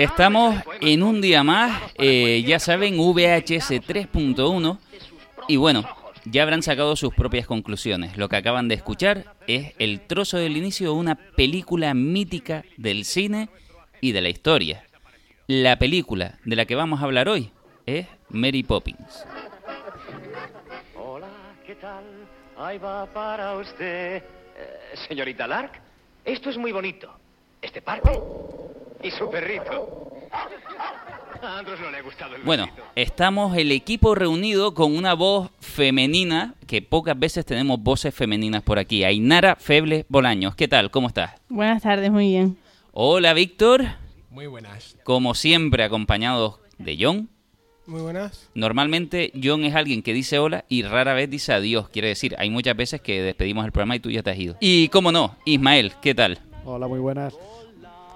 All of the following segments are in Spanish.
Estamos en un día más, eh, ya saben, VHS 3.1 y bueno, ya habrán sacado sus propias conclusiones. Lo que acaban de escuchar es el trozo del inicio de una película mítica del cine y de la historia. La película de la que vamos a hablar hoy es Mary Poppins. Hola, ¿qué tal? Ahí va para usted. Eh, señorita Lark, esto es muy bonito. Este parque y su perrito. A Andros no le ha gustado el Bueno, estamos el equipo reunido con una voz femenina, que pocas veces tenemos voces femeninas por aquí. Ainara Feble Bolaños, ¿qué tal? ¿Cómo estás? Buenas tardes, muy bien. Hola, Víctor. Muy buenas. Como siempre, acompañados de John. Muy buenas. Normalmente John es alguien que dice hola y rara vez dice adiós. Quiere decir, hay muchas veces que despedimos el programa y tú ya te has ido. Y cómo no, Ismael, ¿qué tal? Hola, muy buenas.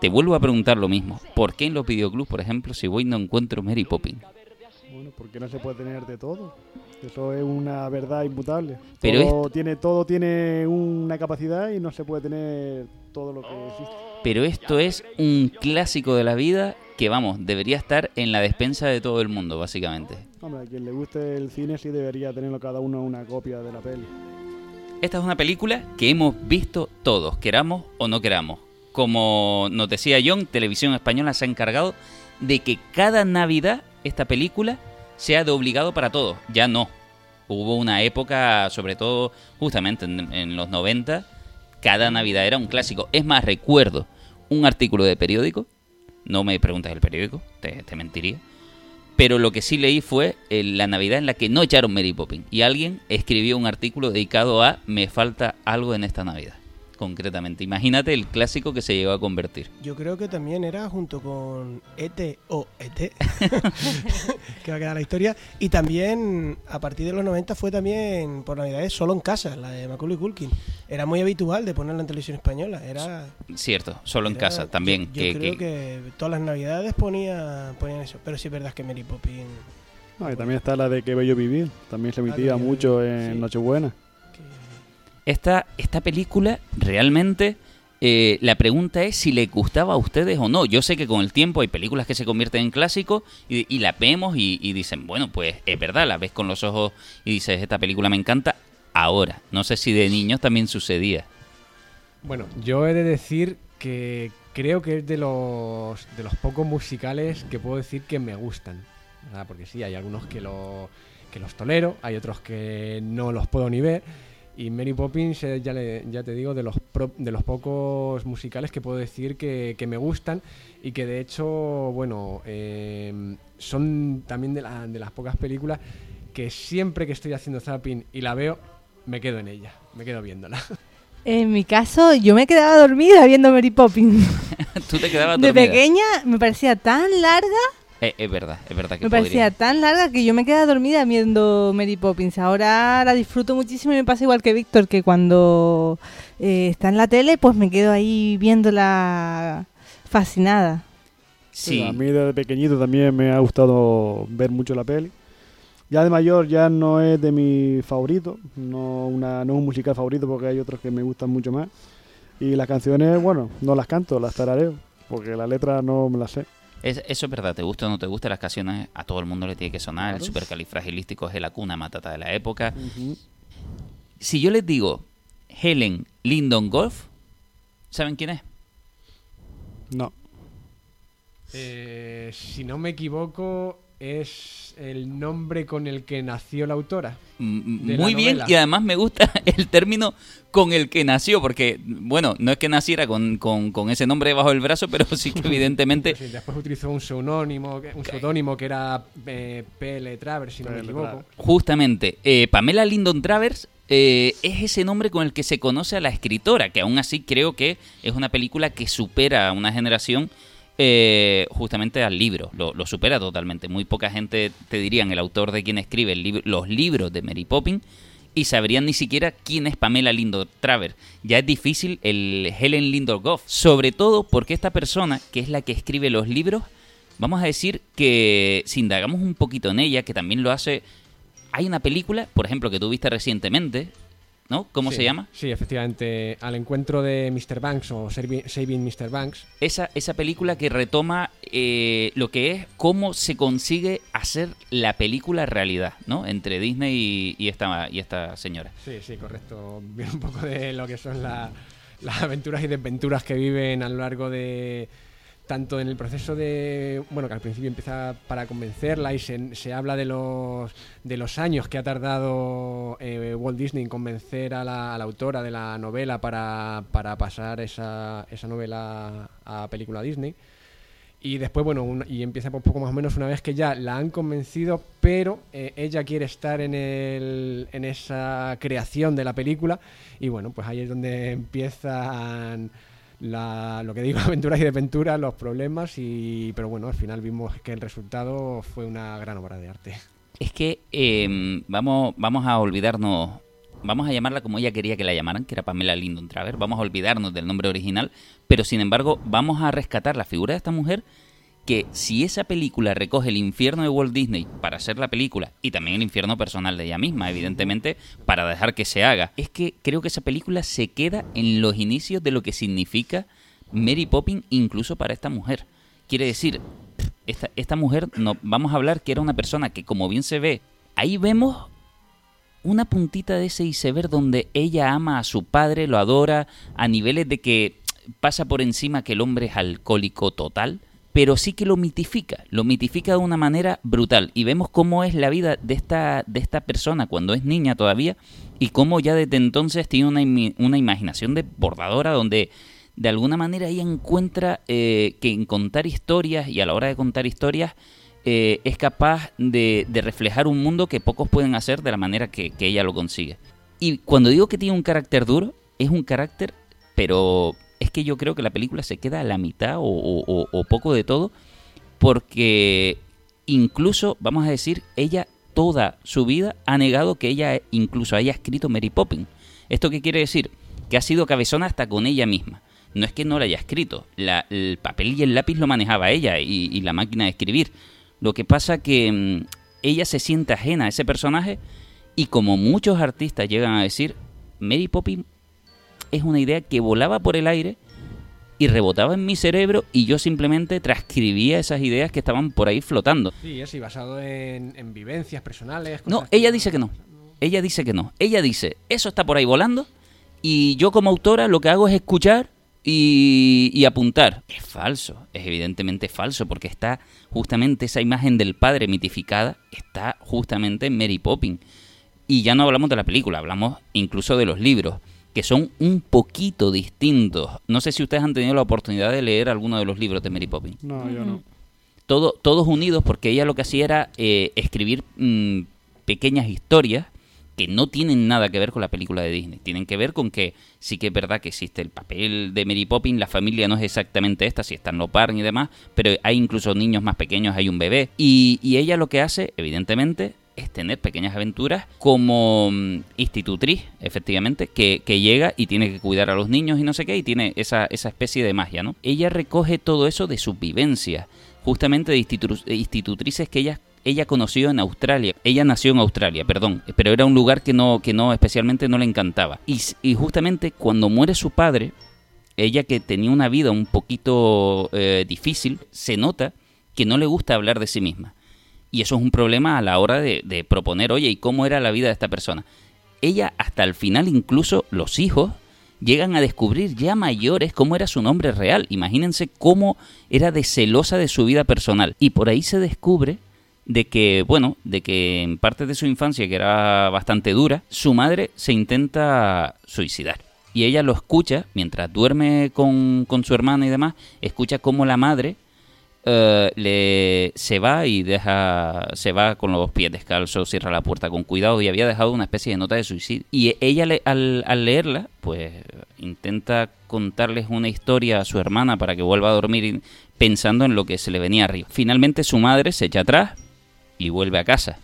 Te vuelvo a preguntar lo mismo. ¿Por qué en los videoclubs, por ejemplo, si voy no encuentro Mary Poppins? Bueno, porque no se puede tener de todo. Eso es una verdad inmutable. Pero todo, tiene, todo tiene una capacidad y no se puede tener todo lo que existe. Pero esto es un clásico de la vida que, vamos, debería estar en la despensa de todo el mundo, básicamente. Hombre, a quien le guste el cine sí debería tenerlo cada uno una copia de la peli. Esta es una película que hemos visto todos, queramos o no queramos. Como nos decía John, Televisión Española se ha encargado de que cada Navidad esta película sea de obligado para todos. Ya no. Hubo una época, sobre todo justamente en, los 90, cada Navidad era un clásico. Es más, recuerdo un artículo de periódico, no me preguntas el periódico, te, te mentiría, pero lo que sí leí fue eh, la Navidad en la que no echaron Mary Poppins. Y alguien escribió un artículo dedicado a Me falta algo en esta Navidad. Concretamente. Imagínate el clásico que se llegó a convertir. Yo creo que también era junto con ET o ET, que va a quedar la historia. Y también, a partir de los 90, fue también por Navidades solo en casa, la de Macaulay Culkin. Era muy habitual de ponerla en televisión española. Era, Cierto, solo en casa también. Yo, yo que, creo que- que... todas las Navidades ponía, ponían eso. Pero sí es verdad que Mary Poppins. No, y también está la de Que Bello Vivir. También se emitía mucho en sí. Nochebuena. Esta, esta película realmente... eh, la pregunta es si le gustaba a ustedes o no. Yo sé que con el tiempo hay películas que se convierten en clásicos y, y la vemos y, y dicen, bueno, pues es verdad, la ves con los ojos y dices, esta película me encanta ahora. No sé si de niños también sucedía. Bueno, yo he de decir que creo que es de los, de los pocos musicales que puedo decir que me gustan. ¿verdad? Porque sí, hay algunos que, lo, que los tolero, hay otros que no los puedo ni ver. Y Mary Poppins, eh, ya, le- ya te digo, de los, pro- de los pocos musicales que puedo decir que, que me gustan y que de hecho, bueno, eh, son también de, la- de las pocas películas que siempre que estoy haciendo zapping y la veo, me quedo en ella, me quedo viéndola. En mi caso, yo me quedaba dormida viendo Mary Poppins. Tú te quedabas De dormida. pequeña me parecía tan larga, Eh, es verdad, es verdad que me parecía tan larga que yo me quedaba dormida viendo Mary Poppins. Ahora la disfruto muchísimo y me pasa igual que Víctor, que cuando eh, está en la tele, pues me quedo ahí viéndola fascinada. Sí, A mí desde pequeñito también me ha gustado ver mucho la peli. Ya de mayor ya no es de mi favorito, no, una, no es un musical favorito porque hay otros que me gustan mucho más. Y las canciones, bueno, no las canto, las tarareo, porque la letra no me la sé. Es- eso es verdad, te gusta o no te gusta, las canciones a todo el mundo le tiene que sonar. El supercalifragilístico es la cuna matata de la época. Si yo les digo Helen Lyndon Golf, ¿saben quién es? No, Eh, si no me equivoco, es el nombre con el que nació la autora. Mm, la Muy bien, y además me gusta el término con el que nació, porque, bueno, no es que naciera con, con- con ese nombre bajo el brazo, pero sí que evidentemente Sí, después utilizó un seudónimo, que- un seudónimo que era eh, P.L. Travers, si no me equivoco. Justamente, eh, Pamela Lyndon Travers eh, es ese nombre con el que se conoce a la escritora, que aún así creo que es una película que supera a una generación eh, justamente al libro, lo, supera totalmente. Muy poca gente te dirían el autor de quien escribe los libros de Mary Poppins y sabrían ni siquiera quién es Pamela Lyndon Travers. Ya es difícil el Helen Lyndon Goff, sobre todo porque esta persona, que es la que escribe los libros, vamos a decir que si indagamos un poquito en ella, que también lo hace hay una película, por ejemplo, que tú viste recientemente, ¿no? ¿Cómo Sí, se llama? Sí, efectivamente. Al encuentro de Mr. Banks o Saving Mr. Banks. Esa, esa película que retoma eh, lo que es cómo se consigue hacer la película realidad, ¿no? Entre Disney y, y esta, y esta señora. Sí, sí, correcto. Viene un poco de lo que son la- las aventuras y desventuras que viven a lo largo de. Tanto en el proceso de. Bueno, que al principio empieza para convencerla y se, habla de los, de los años que ha tardado eh, Walt Disney en convencer a la, a la autora de la novela para, para pasar esa, esa novela a película Disney. Y después, bueno, un- y empieza un poco más o menos una vez que ya la han convencido, pero eh, ella quiere estar en, el, en esa creación de la película. Y bueno, pues ahí es donde empiezan la, lo que digo, aventuras y desventuras, los problemas. Y, pero bueno, al final vimos que el resultado fue una gran obra de arte. Es que eh, vamos, vamos a olvidarnos, vamos a llamarla como ella quería que la llamaran, que era Pamela Lindon Traver, vamos a olvidarnos del nombre original, pero sin embargo vamos a rescatar la figura de esta mujer que si esa película recoge el infierno de Walt Disney para hacer la película y también el infierno personal de ella misma, evidentemente, para dejar que se haga, es que creo que esa película se queda en los inicios de lo que significa Mary Poppins incluso para esta mujer. Quiere decir, esta, esta mujer, no, vamos a hablar que era una persona que como bien se ve, ahí vemos una puntita de ese iceberg donde ella ama a su padre, lo adora, a niveles de que pasa por encima que el hombre es alcohólico total, pero sí que lo mitifica, lo mitifica de una manera brutal. Y vemos cómo es la vida de esta, de esta persona cuando es niña todavía y cómo ya desde entonces tiene una, una imaginación desbordadora donde de alguna manera ella encuentra eh, que en contar historias y a la hora de contar historias eh, es capaz de, de reflejar un mundo que pocos pueden hacer de la manera que ella lo consigue. Y cuando digo que tiene un carácter duro, es un carácter, pero es que yo creo que la película se queda a la mitad o, poco de todo, porque incluso, vamos a decir, ella toda su vida ha negado que ella incluso haya escrito Mary Poppins. ¿Esto qué quiere decir? Que ha sido cabezona hasta con ella misma. No es que no la haya escrito, el papel y el lápiz lo manejaba ella y, y la máquina de escribir. Lo que pasa que mm, ella se siente ajena a ese personaje y como muchos artistas llegan a decir, Mary Poppins es una idea que volaba por el aire y rebotaba en mi cerebro y yo simplemente transcribía esas ideas que estaban por ahí flotando. Sí, así, basado en, en vivencias personales. No, cosas ella dice que no. Ella dice que no. Ella dice, eso está por ahí volando y yo como autora lo que hago es escuchar y, y apuntar. Es falso, es evidentemente falso porque está justamente esa imagen del padre mitificada, está justamente en Mary Poppins. Y ya no hablamos de la película, hablamos incluso de los libros, que son un poquito distintos. No sé si ustedes han tenido la oportunidad de leer alguno de los libros de Mary Poppins No, yo no. todo, todos unidos porque ella lo que hacía era eh, escribir mm, pequeñas historias que no tienen nada que ver con la película de Disney. Tienen que ver con que sí que es verdad que existe el papel de Mary Poppins, la familia no es exactamente esta, si están los Barney y demás, pero hay incluso niños más pequeños, hay un bebé. Y, y ella lo que hace, evidentemente, es tener pequeñas aventuras como mm, institutriz, efectivamente, que, llega y tiene que cuidar a los niños y no sé qué, y tiene esa, esa especie de magia, ¿no? Ella recoge todo eso de su vivencia, justamente de institu- de institutrices que ella, ella conoció en Australia. Ella nació en Australia, perdón, pero era un lugar que no, que no especialmente no le encantaba. Y justamente cuando muere su padre, ella que tenía una vida un poquito eh, difícil, se nota que no le gusta hablar de sí misma. Y eso es un problema a la hora de, proponer, oye, ¿y cómo era la vida de esta persona? Ella hasta el final, incluso los hijos, llegan a descubrir ya mayores cómo era su nombre real. Imagínense cómo era de celosa de su vida personal. Y por ahí se descubre de que, bueno, de que en parte de su infancia, que era bastante dura, su madre se intenta suicidar. Y ella lo escucha, mientras duerme con, con su hermana y demás, escucha cómo la madre eh, le, se va y deja se va con los pies descalzos, cierra la puerta con cuidado y había dejado una especie de nota de suicidio. Y ella le- al, al leerla, pues intenta contarles una historia a su hermana para que vuelva a dormir pensando en lo que se le venía arriba. Finalmente su madre se echa atrás y vuelve a casa.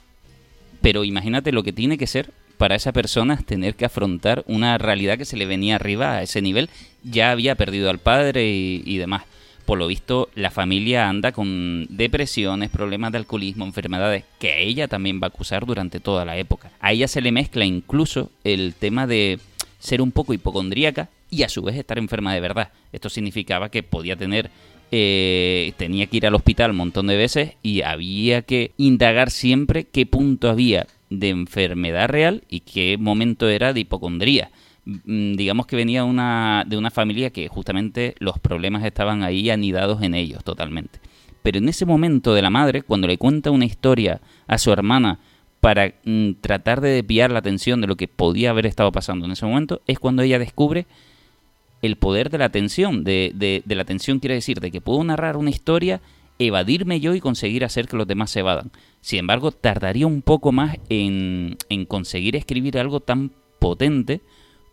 Pero imagínate lo que tiene que ser para esa persona tener que afrontar una realidad que se le venía arriba a ese nivel. Ya había perdido al padre y, y demás. Por lo visto la familia anda con depresiones, problemas de alcoholismo, enfermedades que ella también va a acusar durante toda la época. A ella se le mezcla incluso el tema de ser un poco hipocondríaca y a su vez estar enferma de verdad. Esto significaba que podía tener eh, tenía que ir al hospital un montón de veces y había que indagar siempre qué punto había de enfermedad real y qué momento era de hipocondría. Mm, digamos que venía una, de una familia que justamente los problemas estaban ahí anidados en ellos totalmente. Pero en ese momento de la madre, cuando le cuenta una historia a su hermana para mm, tratar de desviar la atención de lo que podía haber estado pasando en ese momento, es cuando ella descubre el poder de la atención. De, de, de la atención quiere decir de que puedo narrar una historia, evadirme yo y conseguir hacer que los demás se evadan. Sin embargo, tardaría un poco más en, en conseguir escribir algo tan potente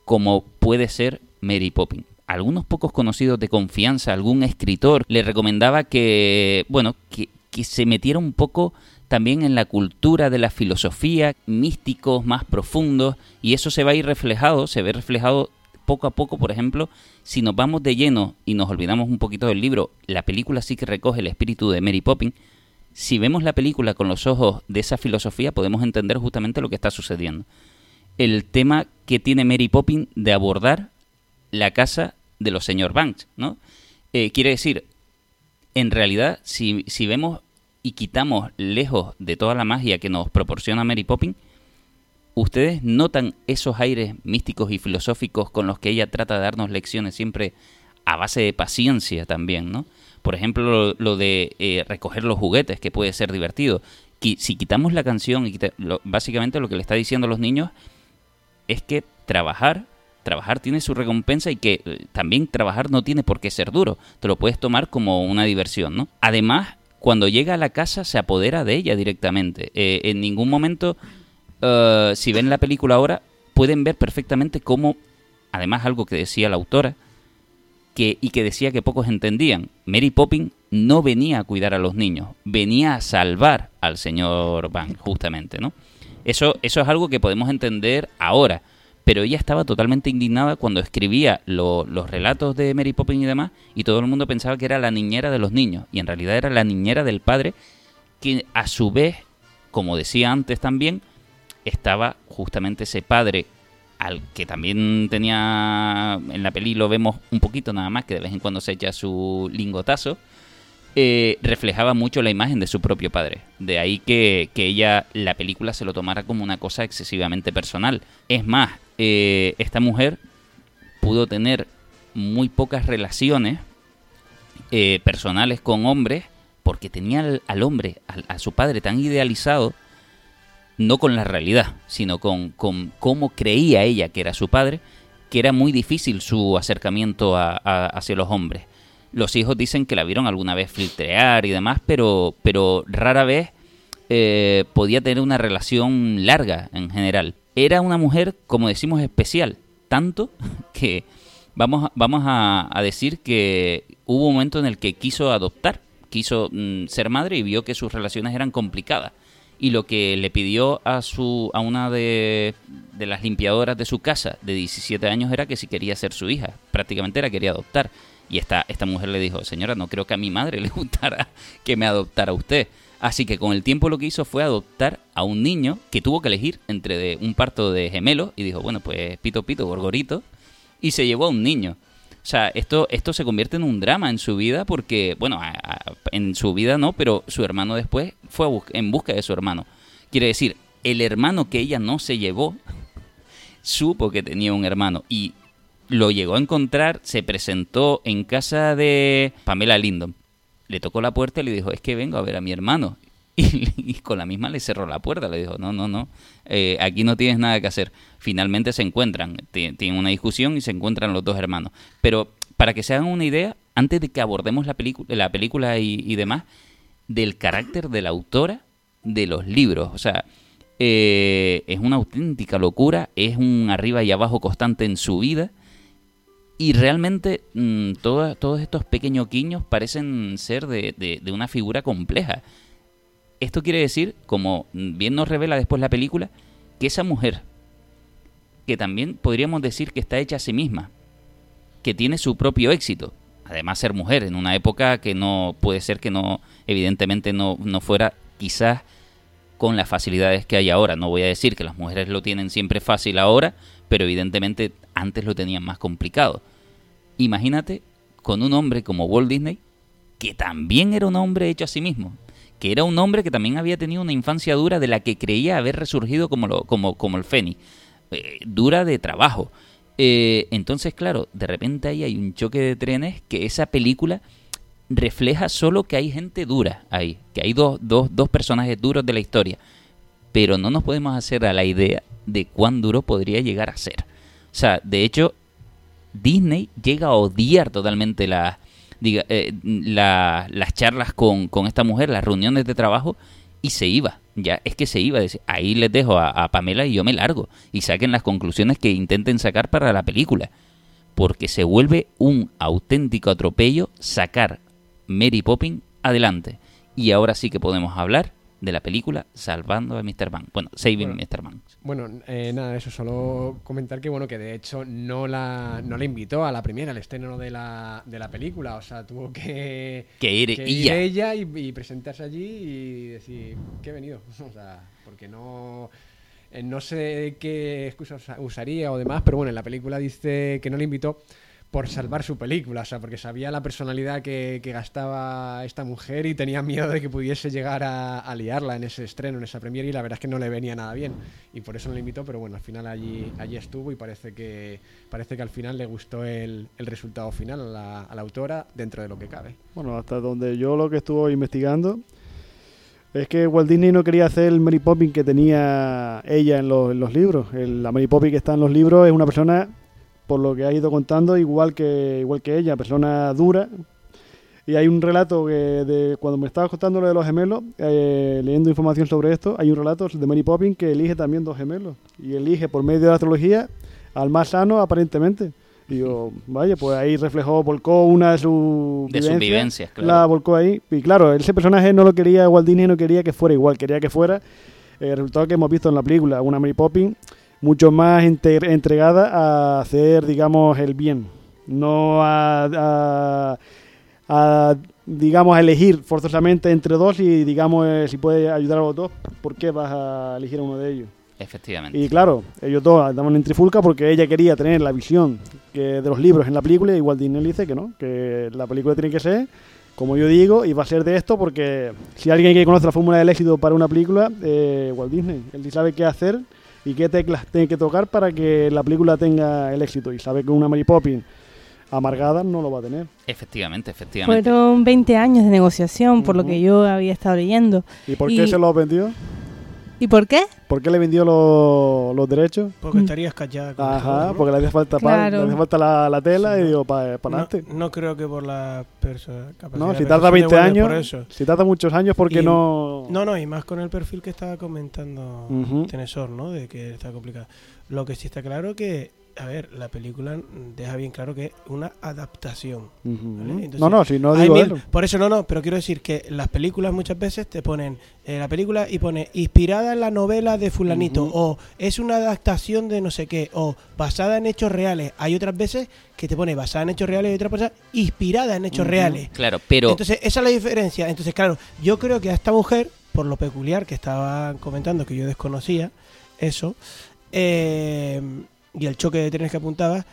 como puede ser Mary Poppins. Algunos pocos conocidos de confianza, algún escritor, le recomendaba que, bueno, que, se metiera un poco también en la cultura de la filosofía, místicos más profundos, y eso se va a ir reflejado, se ve reflejado poco a poco, por ejemplo, si nos vamos de lleno y nos olvidamos un poquito del libro, la película sí que recoge el espíritu de Mary Poppins. Si vemos la película con los ojos de esa filosofía, podemos entender justamente lo que está sucediendo. El tema que tiene Mary Poppins de abordar la casa de los señor Banks, ¿no? Eh, quiere decir, en realidad, si, si vemos y quitamos lejos de toda la magia que nos proporciona Mary Poppins, ¿ustedes notan esos aires místicos y filosóficos con los que ella trata de darnos lecciones siempre a base de paciencia también, ¿no? Por ejemplo, lo, lo de eh, recoger los juguetes, que puede ser divertido. Si quitamos la canción y lo- básicamente lo que le está diciendo a los niños es que trabajar, trabajar tiene su recompensa y que eh, también trabajar no tiene por qué ser duro. Te lo puedes tomar como una diversión, ¿no? Además, cuando llega a la casa se apodera de ella directamente. Eh, en ningún momento, eh, si ven la película ahora, pueden ver perfectamente cómo, además algo que decía la autora, que, y que decía que pocos entendían, Mary Poppins no venía a cuidar a los niños, venía a salvar al señor Van, justamente, ¿no? Eso, eso es algo que podemos entender ahora, pero ella estaba totalmente indignada cuando escribía lo- los relatos de Mary Poppins y demás, y todo el mundo pensaba que era la niñera de los niños, y en realidad era la niñera del padre, que a su vez, como decía antes también, estaba justamente ese padre al que también tenía en la peli lo vemos un poquito nada más que de vez en cuando se echa su lingotazo eh, reflejaba mucho la imagen de su propio padre de ahí que, que ella la película se lo tomara como una cosa excesivamente personal es más eh, esta mujer pudo tener muy pocas relaciones eh, personales con hombres porque tenía al, hombre al- a su padre tan idealizado no con la realidad, sino con, con cómo creía ella que era su padre, que era muy difícil su acercamiento a- a- hacia los hombres. Los hijos dicen que la vieron alguna vez filtrear y demás, pero, pero rara vez eh, podía tener una relación larga en general. Era una mujer, como decimos, especial, tanto que vamos, vamos a, a decir que hubo un momento en el que quiso adoptar, quiso mm, ser madre y vio que sus relaciones eran complicadas y lo que le pidió a su a una de, de las limpiadoras de su casa de 17 años era que si quería ser su hija, prácticamente la quería adoptar. Y esta, esta mujer le dijo, señora, no creo que a mi madre le gustara que me adoptara usted. Así que con el tiempo lo que hizo fue adoptar a un niño que tuvo que elegir entre un parto de gemelos y dijo, bueno, pues pito pito, gorgorito, y se llevó a un niño. O sea, esto, esto se convierte en un drama en su vida porque, bueno, en su vida no, pero su hermano después fue en busca de su hermano. Quiere decir, el hermano que ella no se llevó supo que tenía un hermano y lo llegó a encontrar, se presentó en casa de Pamela Lindon. Le tocó la puerta y le dijo, es que vengo a ver a mi hermano. Y, con la misma le cerró la puerta, le dijo, no, no, no, eh, aquí no tienes nada que hacer. Finalmente se encuentran, ti- tienen una discusión y se encuentran los dos hermanos. Pero para que se hagan una idea, antes de que abordemos la, película la película y, y demás, del carácter de la autora de los libros. O sea, eh, es una auténtica locura, es un arriba y abajo constante en su vida. Y realmente mm, todo- todos estos pequeños guiños parecen ser de, de- de una figura compleja. Esto quiere decir, como bien nos revela después la película, que esa mujer, que también podríamos decir que está hecha a sí misma, que tiene su propio éxito, además ser mujer en una época que no puede ser que no, evidentemente no, no fuera quizás con las facilidades que hay ahora. No voy a decir que las mujeres lo tienen siempre fácil ahora, pero evidentemente antes lo tenían más complicado. Imagínate con un hombre como Walt Disney, que también era un hombre hecho a sí mismo, que era un hombre que también había tenido una infancia dura de la que creía haber resurgido como, lo, como, como el Fénix, eh, dura de trabajo. Eh, entonces, claro, de repente ahí hay un choque de trenes que esa película refleja solo que hay gente dura ahí, que hay dos, dos, dos personajes duros de la historia, pero no nos podemos hacer a la idea de cuán duro podría llegar a ser. O sea, de hecho, Disney llega a odiar totalmente la, diga, eh, la- las charlas con, con esta mujer, las reuniones de trabajo, y se iba. Ya es que se iba. Dice, ahí les dejo a, a Pamela y yo me largo. Y saquen las conclusiones que intenten sacar para la película. Porque se vuelve un auténtico atropello sacar Mary Poppins adelante. Y ahora sí que podemos hablar de la película Salvando a Mr. Banks. Bueno, Saving Bueno. Mr. Banks. Bueno, eh, nada, eso solo comentar que bueno que de hecho no la no la invitó a la primera, al estreno de la, de la película, o sea, tuvo que, Que ir que ella y, y presentarse allí y decir que he venido, o sea, porque no eh, no sé qué excusas usa- usaría o demás, pero bueno, en la película dice que no le invitó por salvar su película, o sea, porque sabía la personalidad que, que gastaba esta mujer y tenía miedo de que pudiese llegar a, a liarla en ese estreno, en esa premiere, y la verdad es que no le venía nada bien. Y por eso no le invitó, pero bueno, al final allí, allí estuvo y parece que, parece que al final le gustó el, el resultado final a la, a la autora dentro de lo que cabe. Bueno, hasta donde yo lo que estuve investigando es que Walt Disney no quería hacer el Mary Poppins que tenía ella en los, en los libros. El- la Mary Poppins que está en los libros es una persona, por lo que ha ido contando, igual que, igual que ella, persona dura. Y hay un relato que de cuando me estabas contando lo de los gemelos, eh, leyendo información sobre esto, hay un relato de Mary Poppins que elige también dos gemelos. Y elige por medio de la astrología al más sano aparentemente. Y digo, vaya, pues ahí reflejó, volcó una de sus De sus vivencias, vivencias, claro. la volcó ahí. Y claro, ese personaje no lo quería, Walt Disney no quería que fuera igual, quería que fuera eh, el resultado que hemos visto en la película, una Mary Poppins mucho más entregada a hacer, digamos, el bien, no a, a- a, digamos, a elegir forzosamente entre dos y, digamos, eh, si puede ayudar a los dos, ¿por qué vas a elegir a uno de ellos? Efectivamente. Y claro, ellos dos andaban en trifulca porque ella quería tener la visión que de los libros en la película y Walt Disney dice que no, que la película tiene que ser, como yo digo, y va a ser de esto porque si alguien que conoce la fórmula del éxito para una película, eh, Walt Disney, él sabe qué hacer y qué teclas tiene que tocar para que la película tenga el éxito y sabe que una Mary Poppins amargada no lo va a tener. Efectivamente, efectivamente. Fueron 20 años de negociación, por lo que yo había estado leyendo. ¿Y por Y- qué se lo vendió? ¿Y por qué? ¿Por qué le vendió los, los derechos? Porque Mm. estarías callada. con Ajá, eso, ¿no? porque le hacía falta, pa- Claro. le hacía falta la, la tela Sí, y digo, para no, adelante. no creo que por la persona. No, si tarda 20 años, si tarda muchos años, porque Y- no... No, no, y más con el perfil que estaba comentando. Tenesor, ¿no? De que está complicado. Lo que sí está claro que, a ver, la película deja bien claro que es una adaptación. Ujú. ¿vale? Entonces, no, no, si no digo mil- eso. Por eso no, no, pero quiero decir que las películas muchas veces te ponen eh, la película y pone inspirada en la novela de fulanito o es una adaptación de no sé qué o basada en hechos reales. Hay otras veces que te pone basada en hechos reales y otras veces inspirada en hechos reales. Claro, pero Entonces, esa es la diferencia. Entonces, claro, yo creo que a esta mujer, por lo peculiar que estaban comentando, que yo desconocía, eso, eh, y el choque de trenes que apuntaba,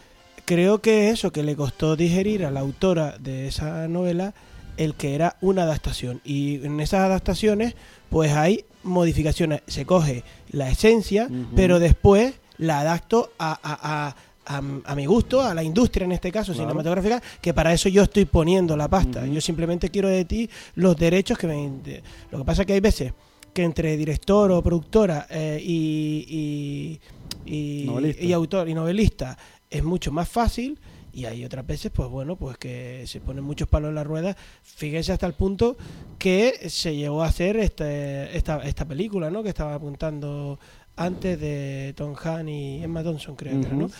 creo que eso, que le costó digerir a la autora de esa novela el que era una adaptación. Y en esas adaptaciones, pues hay modificaciones. Se coge la esencia, pero después la adapto a, a- a- a- a mi gusto, a la industria en este caso Claro. cinematográfica, que para eso yo estoy poniendo la pasta. Yo simplemente quiero de ti los derechos que me... de- Lo que pasa es que hay veces que entre director o productora eh, y, y, y- autor y novelista es mucho más fácil y hay otras veces pues bueno pues que se ponen muchos palos en la rueda fíjense hasta el punto que se llegó a hacer este, esta, esta película ¿no? que estaba apuntando antes de Tom Hanks y Emma Thompson creo que era, ¿no?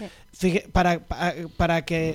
Para, para, para que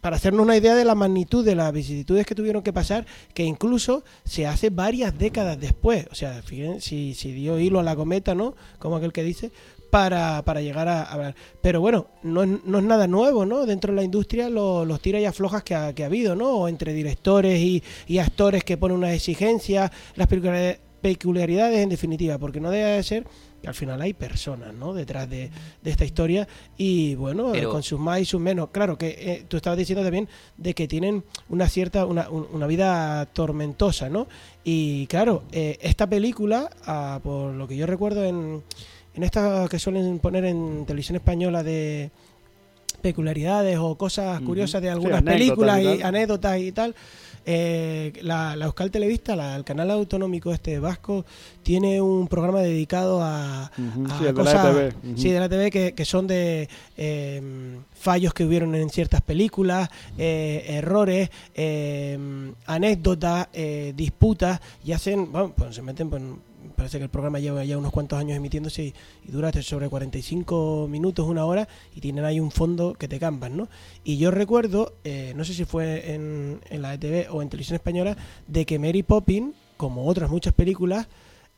para hacernos una idea de la magnitud de las vicisitudes que tuvieron que pasar, que incluso se hace varias décadas después. O sea, fíjense si, si dio hilo a la cometa, ¿no? Como aquel que dice. Para, para llegar a hablar. Pero bueno, no es, no es nada nuevo, ¿no? Dentro de la industria lo- los tira y aflojas que ha, que ha habido, ¿no? O entre directores y, y actores que ponen unas exigencias, las peculiaridades- peculiaridades en definitiva, porque no debe de ser que al final hay personas, ¿no? Detrás de, de esta historia y bueno, Pero- con sus más y sus menos. Claro que eh, tú estabas diciendo también de que tienen una cierta, una, un- una vida tormentosa, ¿no? Y claro, eh, esta película, ah, por lo que yo recuerdo en, en esta que suelen poner en televisión española de peculiaridades o cosas curiosas de Sí, algunas anécdotas películas y anécdotas y tal. eh, la, la Euskal Televista, la- el canal autonómico este vasco, tiene un programa dedicado a, a sí, el de la cosas, ETV, ujú. sí, de la TV que, que son de eh, fallos que hubieron en ciertas películas, eh, errores, eh, anécdotas, eh, disputas y hacen, bueno, pues se meten, pues, parece que el programa lleva ya unos cuantos años emitiéndose y, y dura sobre 45 minutos, una hora y tienen ahí un fondo que te campan, ¿no? Y yo recuerdo, eh, no sé si fue en, la ETV o en televisión española, de que Mary Poppins, como otras muchas películas,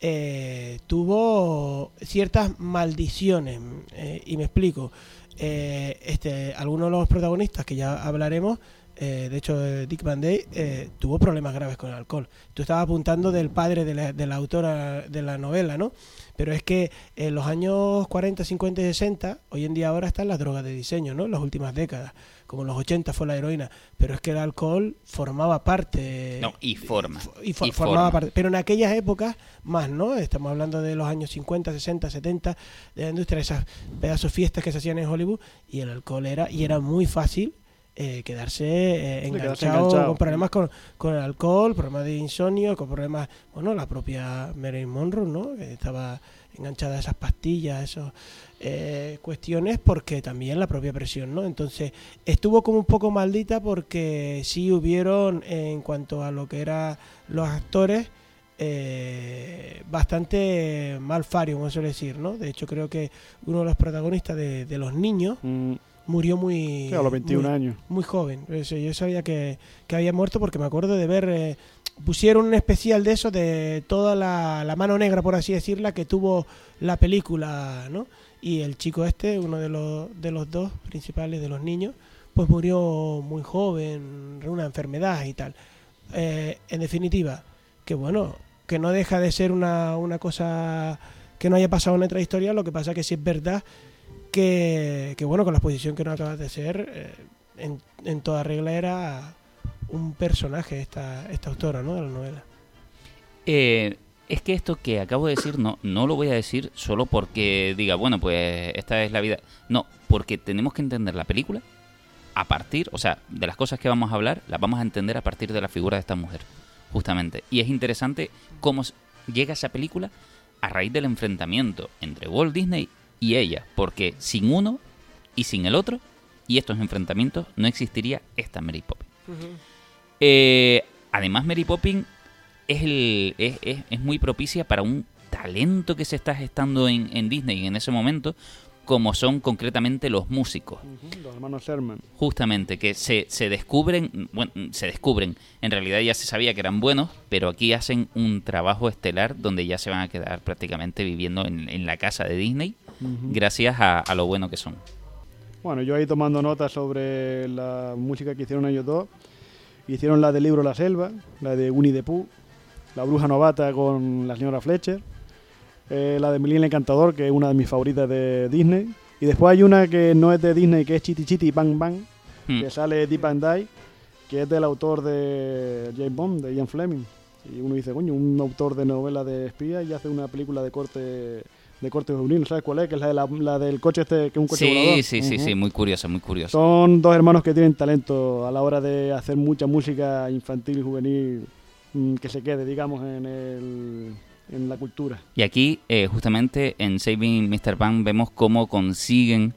eh, tuvo ciertas maldiciones. eh, y me explico. Este, algunos de los protagonistas, que ya hablaremos, eh, de hecho eh, Dick Van Dyke, eh, tuvo problemas graves con el alcohol. Tú estabas apuntando del padre de la, de la autora de la novela, ¿no? Pero es que en los años 40, 50 y 60, hoy en día ahora están las drogas de diseño, ¿no? En las últimas décadas. Como en los 80 fue la heroína. Pero es que el alcohol formaba parte. No, y forma. Y, fo- Y formaba forma. parte. Pero en aquellas épocas, más, ¿no? Estamos hablando de los años 50, 60, 70, de la industria, esas pedazos fiestas que se hacían en Hollywood, y el alcohol era, y era muy fácil eh, quedarse eh, enganchado, enganchado. con problemas con, con el alcohol, problemas de insomnio, con problemas, bueno, la propia Marilyn Monroe, ¿no? Que estaba enganchada a esas pastillas, esas cuestiones, porque también la propia presión, ¿no? Entonces, estuvo como un poco maldita porque sí hubieron, en cuanto a lo que eran los actores, eh, bastante malfario, como se suele decir, ¿no? De hecho, creo que uno de los protagonistas de, de los niños Mm, murió muy... a los 21 muy- años. muy joven. Yo sabía que, que había muerto porque me acuerdo de ver. eh, pusieron un especial de eso, de toda la, la mano negra, por así decirla, que tuvo la película, ¿no? Y el chico este, uno de los, de los dos principales de los niños, pues murió muy joven, de una enfermedad y tal. Eh, en definitiva, que bueno, que no deja de ser una, una cosa que no haya pasado en nuestra historia, lo que pasa que sí es verdad que, bueno, con la exposición que nos acabas de hacer, eh, en, toda regla era un personaje esta, esta autora, ¿no? De la novela. Eh, es que esto que acabo de decir no, no lo voy a decir solo porque diga, bueno, pues esta es la vida. No, porque tenemos que entender la película a partir, o sea, de las cosas que vamos a hablar, las vamos a entender a partir de la figura de esta mujer, justamente. Y es interesante cómo llega esa película a raíz del enfrentamiento entre Walt Disney y ella, porque sin uno y sin el otro, y estos enfrentamientos, no existiría esta Mary Poppins. Eh, además, Mary Poppins es, el, es, es- es muy propicia para un talento que se está gestando en, en Disney en ese momento, como son concretamente los músicos. Los hermanos Sherman. Justamente, que se, se descubren, bueno, se descubren, en realidad ya se sabía que eran buenos, pero aquí hacen un trabajo estelar donde ya se van a quedar prácticamente viviendo en, en la casa de Disney, Ujú. gracias a, a lo bueno que son. Bueno, yo ahí tomando notas sobre la música que hicieron ellos dos. Hicieron la del libro La Selva, la de Winnie the Pooh, La Bruja Novata con la señora Fletcher, eh, la de Melina el Encantador, que es una de mis favoritas de Disney. Y después hay una que no es de Disney, que es Chiti Chiti Bang Bang, Hmm. que sale Deep and Die, que es del autor de James Bond, de Ian Fleming. Y uno dice, coño, un autor de novela de espía y hace una película de corte de corte juvenil, ¿sabes cuál es? Que es la, de la, la del coche este, que es un coche Sí, volador. sí, sí, Ujú. sí, muy curioso, muy curioso. Son dos hermanos que tienen talento a la hora de hacer mucha música infantil y juvenil mm, que se quede, digamos, en, el, en la cultura. Y aquí, eh, justamente en Saving Mr. Pan, vemos cómo consiguen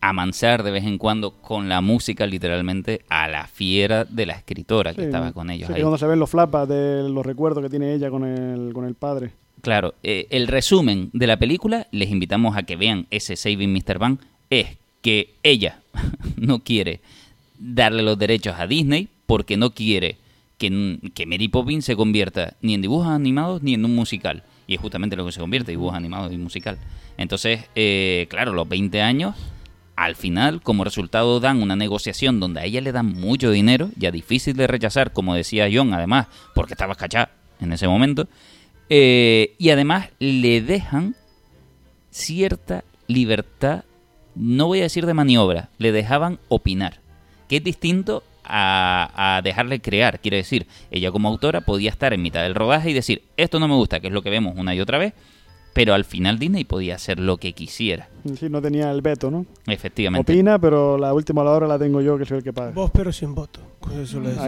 amansar de vez en cuando con la música, literalmente, a la fiera de la escritora que estaba con ellos sí, ahí. cuando se ven los flapas de los recuerdos que tiene ella con el, con el padre. Claro, eh, el resumen de la película, les invitamos a que vean ese Saving Mr. Van, es que ella no quiere darle los derechos a Disney porque no quiere que, que Mary Poppins se convierta ni en dibujos animados ni en un musical. Y es justamente lo que se convierte, dibujo animado y musical. Entonces, eh, claro, los 20 años, al final, como resultado, dan una negociación donde a ella le dan mucho dinero, ya difícil de rechazar, como decía John, además, porque estaba cachá en ese momento. eh, y además le dejan cierta libertad, no voy a decir de maniobra, le dejaban opinar, que es distinto a, a dejarle crear. Quiere decir, ella como autora podía estar en mitad del rodaje y decir, esto no me gusta, que es lo que vemos una y otra vez, pero al final Disney podía hacer lo que quisiera, Sí, no tenía el veto, ¿no? efectivamente. Opina, pero la última a la hora la tengo yo, que soy el que paga. Voz pero sin voto.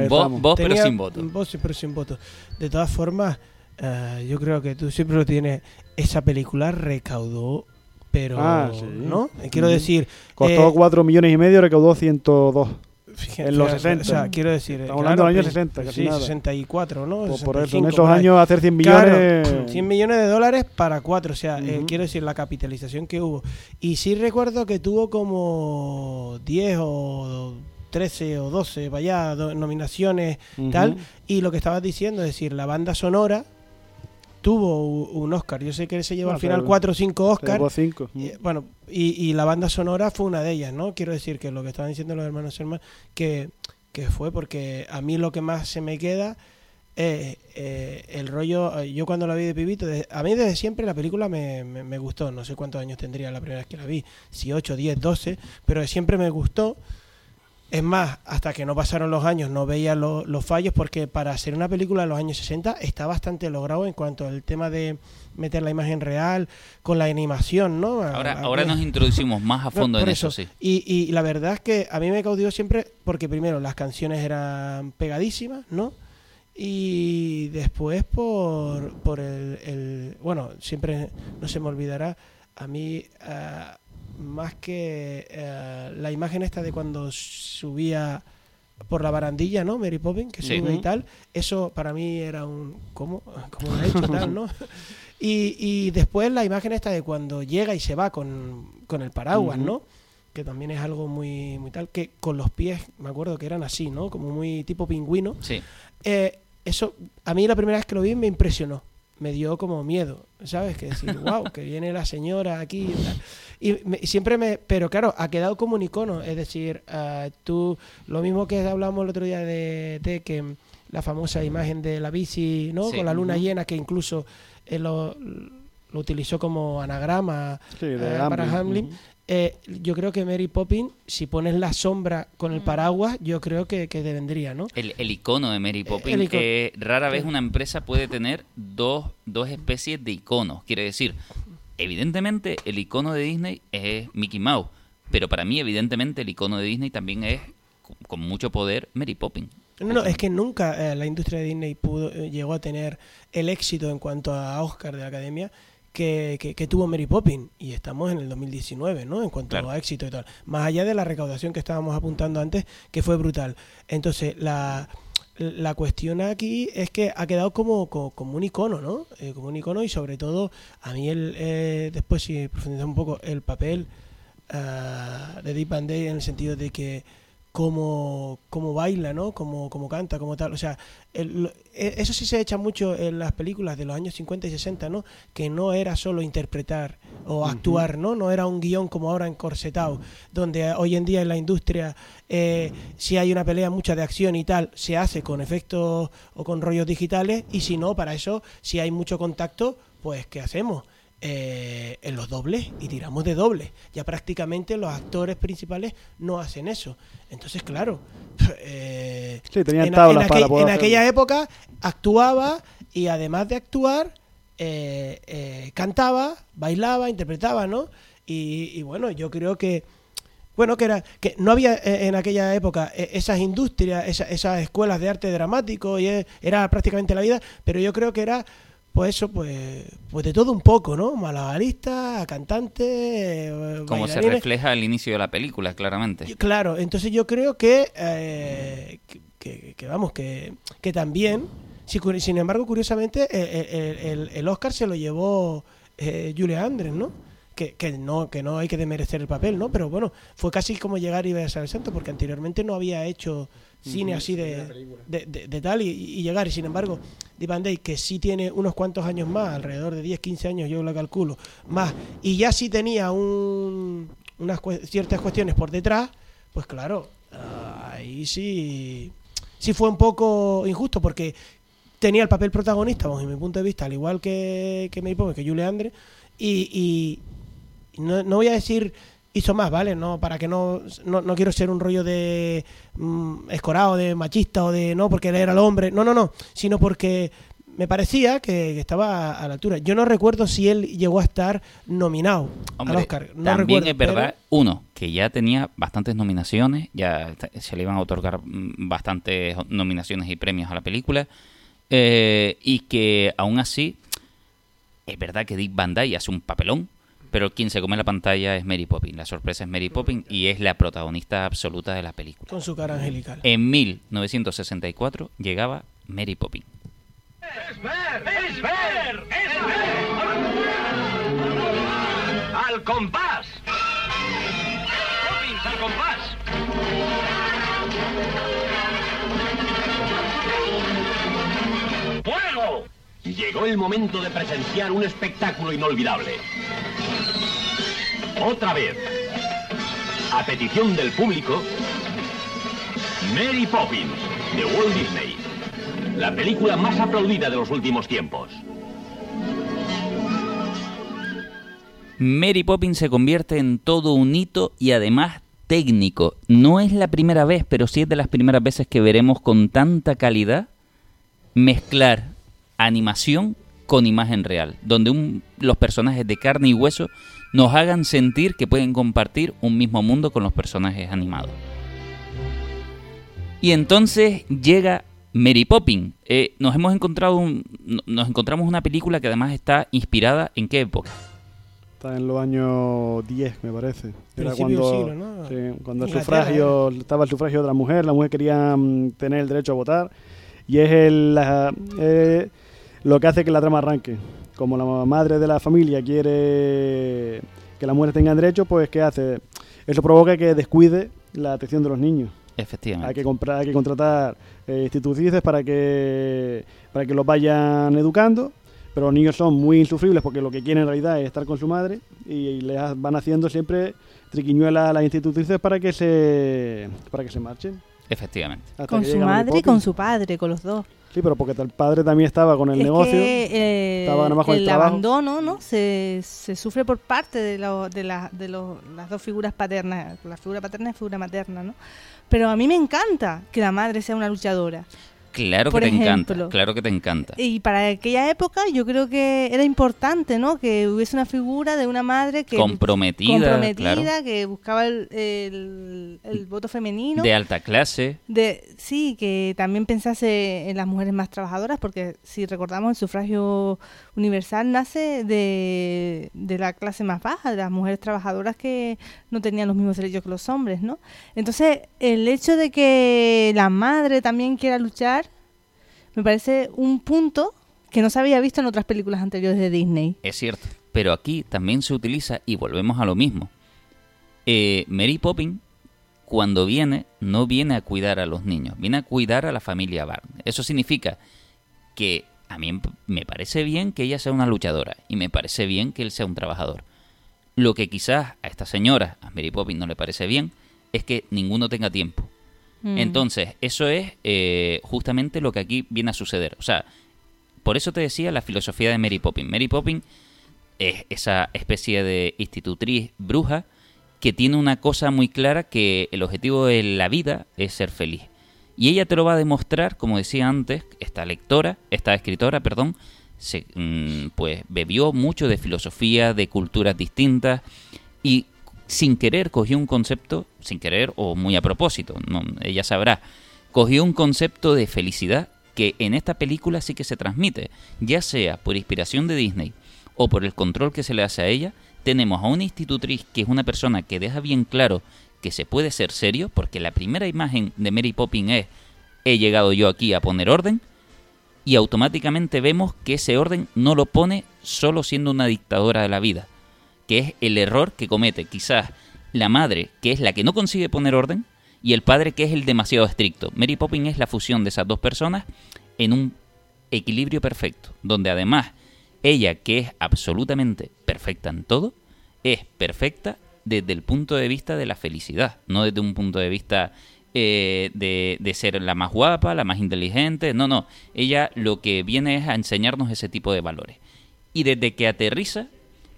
Vos, vos, pero sin voto. Voz pero sin voto. De todas formas, eh, yo creo que tú siempre lo tienes. Esa película recaudó, pero. Ah, sí. ¿No? Quiero decir. Costó eh, 4 millones y medio, recaudó 102. Fíjate, en los fíjate, 60. O sea, quiero decir. eh, Estamos hablando de los años pues, 60, casi Sí, nada. 64, ¿no? Por, por eso, en 65, esos años hacer 100 millones... Claro, 100 millones de dólares para cuatro, o sea, eh, Ujú. quiero decir la capitalización que hubo. Y sí recuerdo que tuvo como 10 o 13 o 12, vaya, nominaciones, Ujú. tal. Y lo que estabas diciendo, es decir, la banda sonora tuvo un Oscar. Yo sé que se llevó Ah, al final pero- 4 o 5 Se Oscars. cinco. Y, bueno, y, y la banda sonora fue una de ellas, ¿no? Quiero decir que lo que estaban diciendo los hermanos Sherman, que, que fue porque a mí lo que más se me queda es eh, el rollo, eh, yo cuando la vi de pibito, de- a mí desde siempre la película me, me, me gustó, no sé cuántos años tendría la primera vez que la vi, si 8, 10, 12, pero siempre me gustó. Es más, hasta que no pasaron los años no veía lo- los fallos porque para hacer una película de los años 60 está bastante logrado en cuanto al tema de meter la imagen real con la animación, ¿no? Ahora, A- ahora nos introducimos más a fondo en eso, sí. Y, y la verdad es que a mí me cautivó siempre porque primero las canciones eran pegadísimas, ¿no? Y después por, por el, el- Bueno, siempre no se me olvidará, a mí ah, más que ah, la imagen esta de cuando subía por la barandilla, ¿no? Mary Poppins, que Sí. sube y tal. Eso para mí era un... ¿Cómo? ¿Cómo lo ha hecho tal, no? Y, y después la imagen esta de cuando llega y se va con, con el paraguas. ¿no? Que también es algo muy, muy tal, que con los pies, me acuerdo que eran así, ¿no? Como muy tipo pingüino. Sí. Eh, eso, a mí la primera vez que lo vi me impresionó. Me dio como miedo, ¿sabes? Que decir, wow, que viene la señora aquí y me- y siempre me. Pero claro, ha quedado como un icono. Es decir, ah, tú. Lo mismo que hablamos el otro día de, de que la famosa imagen de la bici, ¿no? Sí. Con la luna llena, que incluso eh, lo, lo utilizó como anagrama Sí, de eh, para Hamlin. Eh, yo creo que Mary Poppins, si pones la sombra con el paraguas, yo creo que, que te vendría, ¿no? El, el icono de Mary Poppins, el icono. que rara vez Claro. una empresa puede tener dos, dos especies de iconos. Quiere decir, evidentemente el icono de Disney es Mickey Mouse, pero para mí evidentemente el icono de Disney también es, con, con mucho poder, Mary Poppins. No, no, es que nunca eh, la industria de Disney pudo, eh, llegó a tener el éxito en cuanto a Oscar de la Academia que, que- que tuvo Mary Poppins. Y estamos en el 2019, ¿no? En cuanto Claro. a éxito y tal. Más allá de la recaudación que estábamos apuntando antes, que fue brutal. Entonces, la, la cuestión aquí es que ha quedado como, co- como, un icono, ¿no? Eh, como un icono y sobre todo, a mí el, eh, después si profundizamos un poco, el papel ah, de Deep Van Day en el sentido de que cómo, cómo baila, ¿no? Cómo, cómo canta, como tal. O sea, el- e- eso sí se echa mucho en las películas de los años 50 y 60, ¿no? Que no era solo interpretar o actuar, ¿no? No era un guion como ahora encorsetado, donde hoy en día en la industria, eh, si hay una pelea mucha de acción y tal, se hace con efectos o con rollos digitales, y si no, para eso, si hay mucho contacto, pues ¿qué hacemos? Eh, en los dobles y tiramos de doble. Ya prácticamente los actores principales no hacen eso. Entonces, claro, eh, Sí, tenían en, tablas en para aquel- poder en hacerlo. aquella época actuaba y además de actuar, eh, eh, cantaba, bailaba, interpretaba, ¿no? Y, y bueno, yo creo que bueno, que era que no había eh, en aquella época eh, esas industrias, esa- esas escuelas de arte dramático y era prácticamente la vida, pero yo creo que era pues eso, pues, pues de todo un poco, ¿no? Malabarista, cantante, Como se refleja al inicio de la película, claramente. Claro, entonces yo creo que, eh, que, que- que vamos, que, que también, sin embargo, curiosamente, el, el- el Oscar se lo llevó eh, Julia Andres, ¿no? Que, que no que no hay que demerecer el papel, ¿no? Pero bueno, fue casi como llegar y besar al santo, porque anteriormente no había hecho cine así de, de, de- de tal y, y llegar. Y sin embargo, Deep Day, que sí tiene unos cuantos años más, alrededor de 10, 15 años, yo lo calculo, más, y ya sí tenía un, unas ciertas cuestiones por detrás, pues claro, ah, ahí sí, sí fue un poco injusto porque tenía el papel protagonista, vamos, en mi punto de vista, al igual que, que Poppins, que Julie Andre, y, y- y no, no voy a decir hizo más, ¿vale? No, para que no, no, no quiero ser un rollo de mm, escorado, de machista o de no, porque él era el hombre, no, no, no, sino porque me parecía que, que estaba a la altura. Yo no recuerdo si él llegó a estar nominado Hombre, al Oscar. No también recuerdo, es verdad, pero- uno, que ya tenía bastantes nominaciones, ya se le iban a otorgar mm, bastantes nominaciones y premios a la película, eh, y que aún así, es verdad que Dick Van Dyke hace un papelón, pero quien se come la pantalla es Mary Poppins. La sorpresa es Mary Poppins y es la protagonista absoluta de la película. con su cara angelical. En 1964 llegaba Mary Poppins. ¡Es ver! ¡Es ver! ¡Al compás! Llegó el momento de presenciar un espectáculo inolvidable. Otra vez, a petición del público, Mary Poppins, de Walt Disney. La película más aplaudida de los últimos tiempos. Mary Poppins se convierte en todo un hito y además técnico. No es la primera vez, pero sí es de las primeras veces que veremos con tanta calidad mezclar animación con imagen real, donde un- los personajes de carne y hueso nos hagan sentir que pueden compartir un mismo mundo con los personajes animados. Y entonces llega Mary Poppins. Eh, nos hemos encontrado un- no- nos encontramos una película que además está inspirada en qué época? Está en los años 10, me parece. Era Principio cuando, siglo, ¿no? sí, cuando el Inglaterra, sufragio, estaba el sufragio de la mujer, la mujer quería mm, tener el derecho a votar y es el, la- eh, lo que hace que la trama arranque. Como la madre de la familia quiere que las mujeres tengan derecho, pues ¿qué hace? Eso provoca que descuide la atención de los niños. Efectivamente. Hay que comprar, hay que contratar eh, institutrices para que para que los vayan educando, pero los niños son muy insufribles porque lo que quieren en realidad es estar con su madre y, y les van haciendo siempre triquiñuelas a las institutrices para que se para que se marchen. Efectivamente. Hasta Con su madre y con su padre, con los dos. Sí, pero porque el padre también estaba con el es negocio. que eh, estaba con el el trabajo. abandono no se, se sufre por parte de, lo- de, la- de lo- las dos figuras paternas la figura paterna y la figura materna no pero a mí me encanta que la madre sea una luchadora Claro que te encanta. Claro que te encanta. y para aquella época yo creo que era importante no que hubiese una figura de una madre que Comprometida, comprometida claro. que buscaba el, el- el voto femenino De alta clase. de, sí, que también pensase en las mujeres más trabajadoras, porque si recordamos, el sufragio universal nace de, de la clase más baja, de las mujeres trabajadoras que no tenían los mismos derechos que los hombres, ¿no? Entonces, el hecho de que la madre también quiera luchar, me parece un punto que no se había visto en otras películas anteriores de Disney. Es cierto. Pero aquí también se utiliza, y volvemos a lo mismo. Eh, Mary Poppins, cuando viene, no viene a cuidar a los niños, viene a cuidar a la familia Barney. Eso significa que a mí me parece bien que ella sea una luchadora y me parece bien que él sea un trabajador. Lo que quizás a esta señora, a Mary Poppins, no le parece bien es que ninguno tenga tiempo. Entonces, eso es eh, justamente lo que aquí viene a suceder. O sea, por eso te decía la filosofía de Mary Poppins. Mary Poppins es esa especie de institutriz bruja que tiene una cosa muy clara que el objetivo de la vida es ser feliz. Y ella te lo va a demostrar, como decía antes, esta lectora, esta escritora, perdón, se, mm, pues bebió mucho de filosofía, de culturas distintas y sin querer cogió un concepto, sin querer o muy a propósito, no, ella sabrá, cogió un concepto de felicidad que en esta película sí que se transmite, ya sea por inspiración de Disney o por el control que se le hace a ella, tenemos a una institutriz que es una persona que deja bien claro que se puede ser serio, porque la primera imagen de Mary Poppins es he llegado yo aquí a poner orden, y automáticamente vemos que ese orden no lo pone solo siendo una dictadora de la vida, que es el error que comete quizás la madre, que es la que no consigue poner orden, y el padre que es el demasiado estricto. Mary Poppins es la fusión de esas dos personas en un equilibrio perfecto, donde además ella, que es absolutamente perfecta en todo, es perfecta desde el punto de vista de la felicidad, no desde un punto de vista eh, de, de ser la más guapa, la más inteligente, no, no, ella lo que viene es a enseñarnos ese tipo de valores. Y desde que aterriza,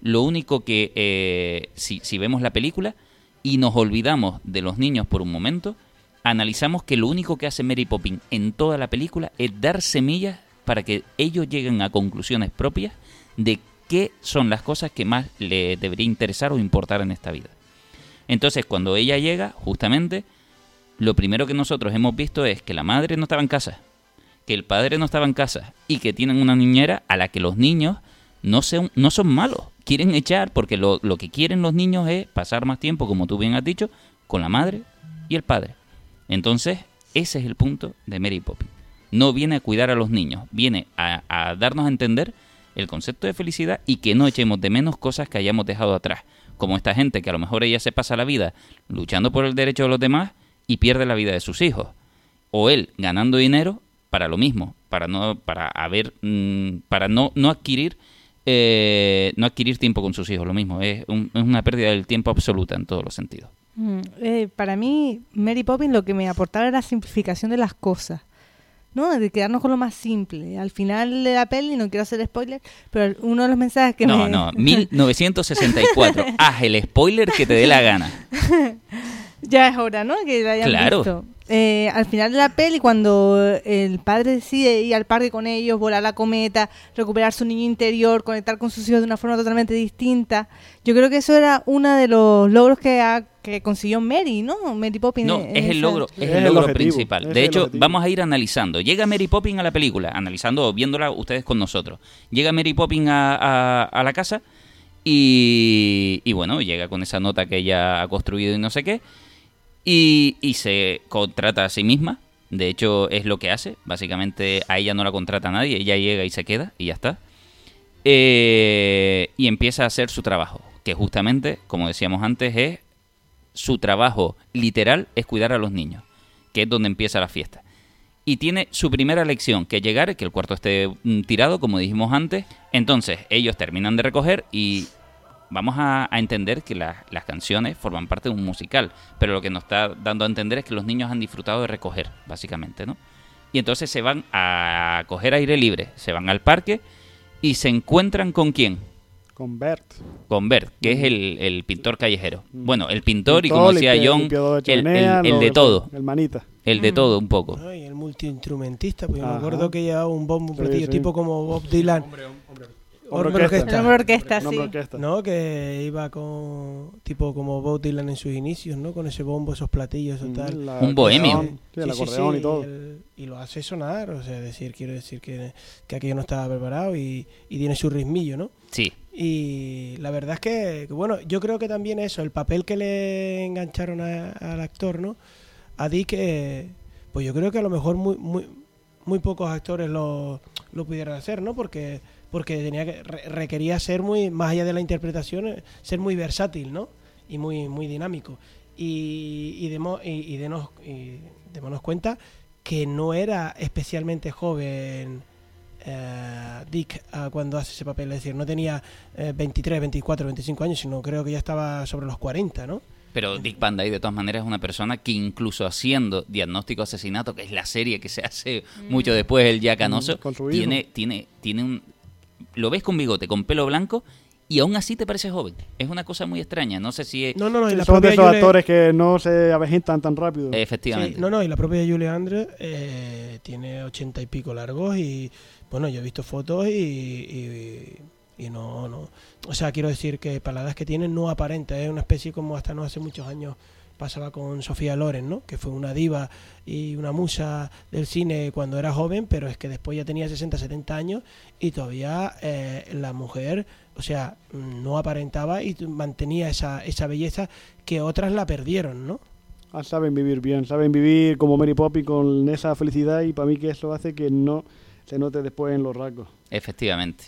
lo único que, eh, si, si vemos la película y nos olvidamos de los niños por un momento, analizamos que lo único que hace Mary Poppins en toda la película es dar semillas para que ellos lleguen a conclusiones propias de qué son las cosas que más le debería interesar o importar en esta vida. Entonces, cuando ella llega, justamente, lo primero que nosotros hemos visto es que la madre no estaba en casa, que el padre no estaba en casa y que tienen una niñera a la que los niños no, no son malos, quieren echar porque lo, lo que quieren los niños es pasar más tiempo, como tú bien has dicho, con la madre y el padre. Entonces, ese es el punto de Mary Poppins. No viene a cuidar a los niños, viene a, a darnos a entender el concepto de felicidad y que no echemos de menos cosas que hayamos dejado atrás. Como esta gente que a lo mejor ella se pasa la vida luchando por el derecho de los demás y pierde la vida de sus hijos. O él ganando dinero para lo mismo, para no, para haber, mm, para no, no adquirir eh, no adquirir tiempo con sus hijos, lo mismo, es, un- es una pérdida del tiempo absoluta en todos los sentidos. Mm, eh, para mí, Mary Poppins lo que me aportaba era la simplificación de las cosas. ¿no? De quedarnos con lo más simple. Al final de la peli, no quiero hacer spoiler, pero uno de los mensajes que No, me... no, 1964. Haz el spoiler que te dé la gana. ya es hora, ¿no? Que la hayan Claro. visto. Eh, al final de la peli, cuando el padre decide ir al parque con ellos, volar la cometa, recuperar su niño interior, conectar con sus hijos de una forma totalmente distinta, yo creo que eso era uno de los logros que, ha- que consiguió Mary, ¿no? Mary Poppins. No, es el logro, es Es el el logro objetivo, principal. es De hecho, objetivo. vamos a ir analizando. Llega Mary Poppins a la película, analizando o viéndola ustedes con nosotros. Llega Mary Poppins a, a- a la casa y, y bueno, llega con esa nota que ella ha construido y no sé qué. Y, y se contrata a sí misma. De hecho, es lo que hace. Básicamente a ella no la contrata nadie. Ella llega y se queda y ya está. Eh, y empieza a hacer su trabajo. Que justamente, como decíamos antes, es su trabajo literal es cuidar a los niños, que es donde empieza la fiesta. Y tiene su primera lección, que llegar, que el cuarto esté mm, tirado, como dijimos antes. Entonces, ellos terminan de recoger y vamos a, a entender que la- las canciones forman parte de un musical. Pero lo que nos está dando a entender es que los niños han disfrutado de recoger, básicamente, ¿no? Y entonces se van a coger aire libre, se van al parque y se encuentran con quién? Con Bert. con Bert, que es el, el pintor callejero. Bueno, el pintor y como decía John, el, de todo, El manita. el de todo un poco. Ay, el multiinstrumentista, pues yo me acuerdo que llevaba un bombo, un Sí, platillo sí. tipo como Bob Dylan. Hombre Hombre orquesta. Hombre orquesta, sí. orquesta. ¿No? Que iba con. tipo como Bob Dylan en sus inicios, ¿no? Con ese bombo, esos platillos y Mm, tal. la- Un bohemio. Sí, el acordeón y todo. el- y lo hace sonar, o sea, decir, quiero decir que, que aquello no estaba preparado y, y tiene su ritmillo, ¿no? Sí, Y la verdad es que, que, bueno, yo creo que también eso, el papel que le engancharon a- al actor, ¿no? A Dick, eh, pues yo creo que a lo mejor muy, muy, muy pocos actores lo, lo pudieran hacer, ¿no? Porque, porque tenía que, re- requería ser muy, más allá de la interpretación, eh, ser muy versátil, ¿no? Y muy, muy dinámico. Y, y, demo- y, y denos, y démonos cuenta que no era especialmente joven eh, Dick ah, cuando hace ese papel. Es decir, no tenía eh, 23, 24, 25 años, sino creo que ya estaba sobre los 40, ¿no? pero Dick Van Dyke de todas maneras es una persona que incluso haciendo Diagnóstico Asesinato, que es la serie que se hace mucho después el ya canoso, Mm, hijo. tiene, tiene, tiene un... Lo ves con bigote, con pelo blanco, y aún así te parece joven. Es una cosa muy extraña, no sé si es... No, no, no, y la Son de esos Julie- actores que no se avejentan tan rápido. Efectivamente. Sí, no, no, y la propia Julie Andrews eh, tiene ochenta y pico largos y bueno, yo he visto fotos y, y, y no, no, o sea, quiero decir que para la edad que tiene no aparenta, es una especie como hasta no hace muchos años pasaba con Sofía Loren, ¿no? Que fue una diva y una musa del cine cuando era joven, pero es que después ya tenía 60, 70 años y todavía eh, la mujer, o sea, no aparentaba y mantenía esa, esa belleza que otras la perdieron, ¿no? Ah, saben vivir bien, saben vivir como Mary Poppins con esa felicidad y para mí que eso hace que no se note después en los rasgos. Efectivamente.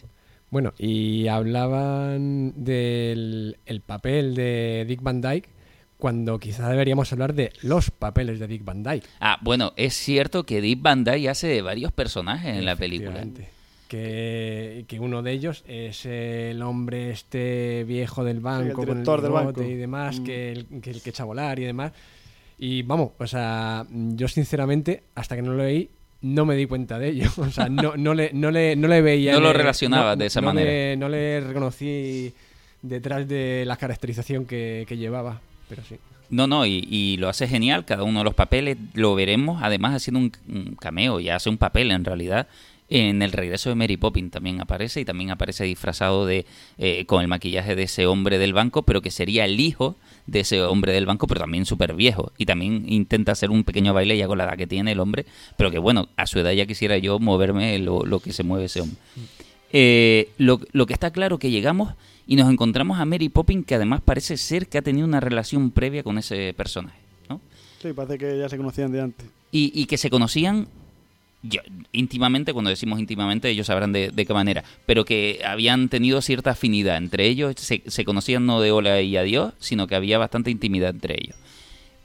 Bueno, y hablaban del el papel de Dick Van Dyke cuando quizá deberíamos hablar de los papeles de Dick Van Dyke. Ah, bueno, es cierto que Dick Van Dyke hace de varios personajes en la película. Que, que uno de ellos es el hombre este viejo del banco, con el director del bigote banco. y demás, Mm. que, el, que el que echa a volar y demás. Y vamos, o sea, yo sinceramente, hasta que no lo leí, no me di cuenta de ello. O sea, no, no, le, no, le, no le veía. No lo el- relacionabas de esa no manera. le- no le reconocí detrás de la caracterización que, que llevaba, pero sí. No, no, y, y lo hace genial, cada uno de los papeles lo veremos, además haciendo un, un cameo, ya hace un papel en realidad. En el regreso de Mary Poppins también aparece y también aparece disfrazado de eh, con el maquillaje de ese hombre del banco, pero que sería el hijo de ese hombre del banco, pero también súper viejo. Y también intenta hacer un pequeño baile ya con la edad que tiene el hombre, pero que bueno, a su edad ya quisiera yo moverme lo, lo que se mueve ese hombre. Eh, lo, lo que está claro que llegamos y nos encontramos a Mary Poppins, que además parece ser que ha tenido una relación previa con ese personaje, ¿no? Sí, parece que ya se conocían de antes. Y, y que se conocían yo- íntimamente, cuando decimos íntimamente, ellos sabrán de, de qué manera, pero que habían tenido cierta afinidad entre ellos, se, se conocían no de hola y adiós, sino que había bastante intimidad entre ellos.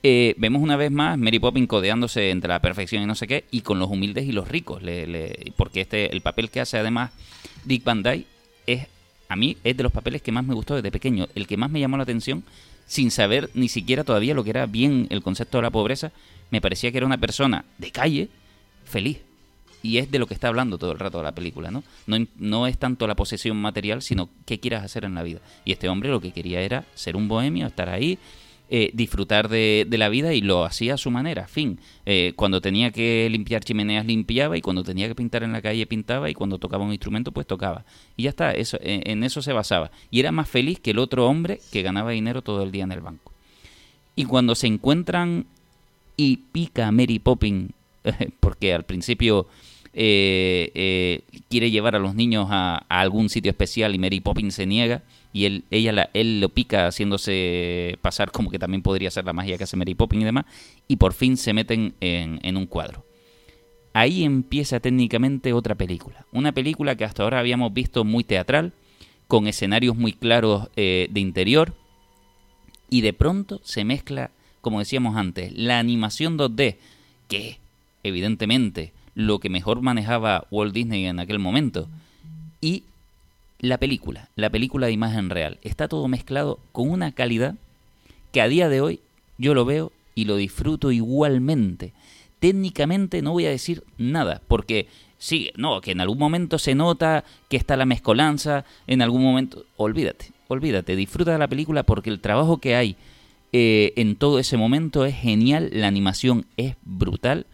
Eh, vemos una vez más Mary Poppins codeándose entre la perfección y no sé qué, y con los humildes y los ricos, le- le- porque este el papel que hace además Dick Van Dyke es, a mí, es de los papeles que más me gustó desde pequeño, el que más me llamó la atención, sin saber ni siquiera todavía lo que era bien el concepto de la pobreza, me parecía que era una persona de calle, feliz. Y es de lo que está hablando todo el rato la película, ¿no? No, no es tanto la posesión material, sino qué quieras hacer en la vida. Y este hombre lo que quería era ser un bohemio, estar ahí, eh, disfrutar de, la vida y lo hacía a su manera, fin. Eh, cuando tenía que limpiar chimeneas limpiaba y cuando tenía que pintar en la calle pintaba y cuando tocaba un instrumento pues tocaba. Y ya está, eso, en, en eso se basaba. Y era más feliz que el otro hombre que ganaba dinero todo el día en el banco. Y cuando se encuentran y pica a Mary Poppins, porque al principio eh, eh, quiere llevar a los niños a, a algún sitio especial y Mary Poppins se niega y él, ella la, él lo pica haciéndose pasar como que también podría ser la magia que hace Mary Poppins y demás, y por fin se meten en, en un cuadro. Ahí empieza técnicamente otra película. Una película que hasta ahora habíamos visto muy teatral, con escenarios muy claros eh, de interior, y de pronto se mezcla, como decíamos antes, la animación 2D, que evidentemente lo que mejor manejaba Walt Disney en aquel momento, y la película, la película de imagen real. Está todo mezclado con una calidad que a día de hoy yo lo veo y lo disfruto igualmente. Técnicamente no voy a decir nada, porque sí, no, que en algún momento se nota que está la mezcolanza, en algún momento, olvídate, olvídate, disfruta de la película porque el trabajo que hay eh, en todo ese momento es genial, la animación es brutal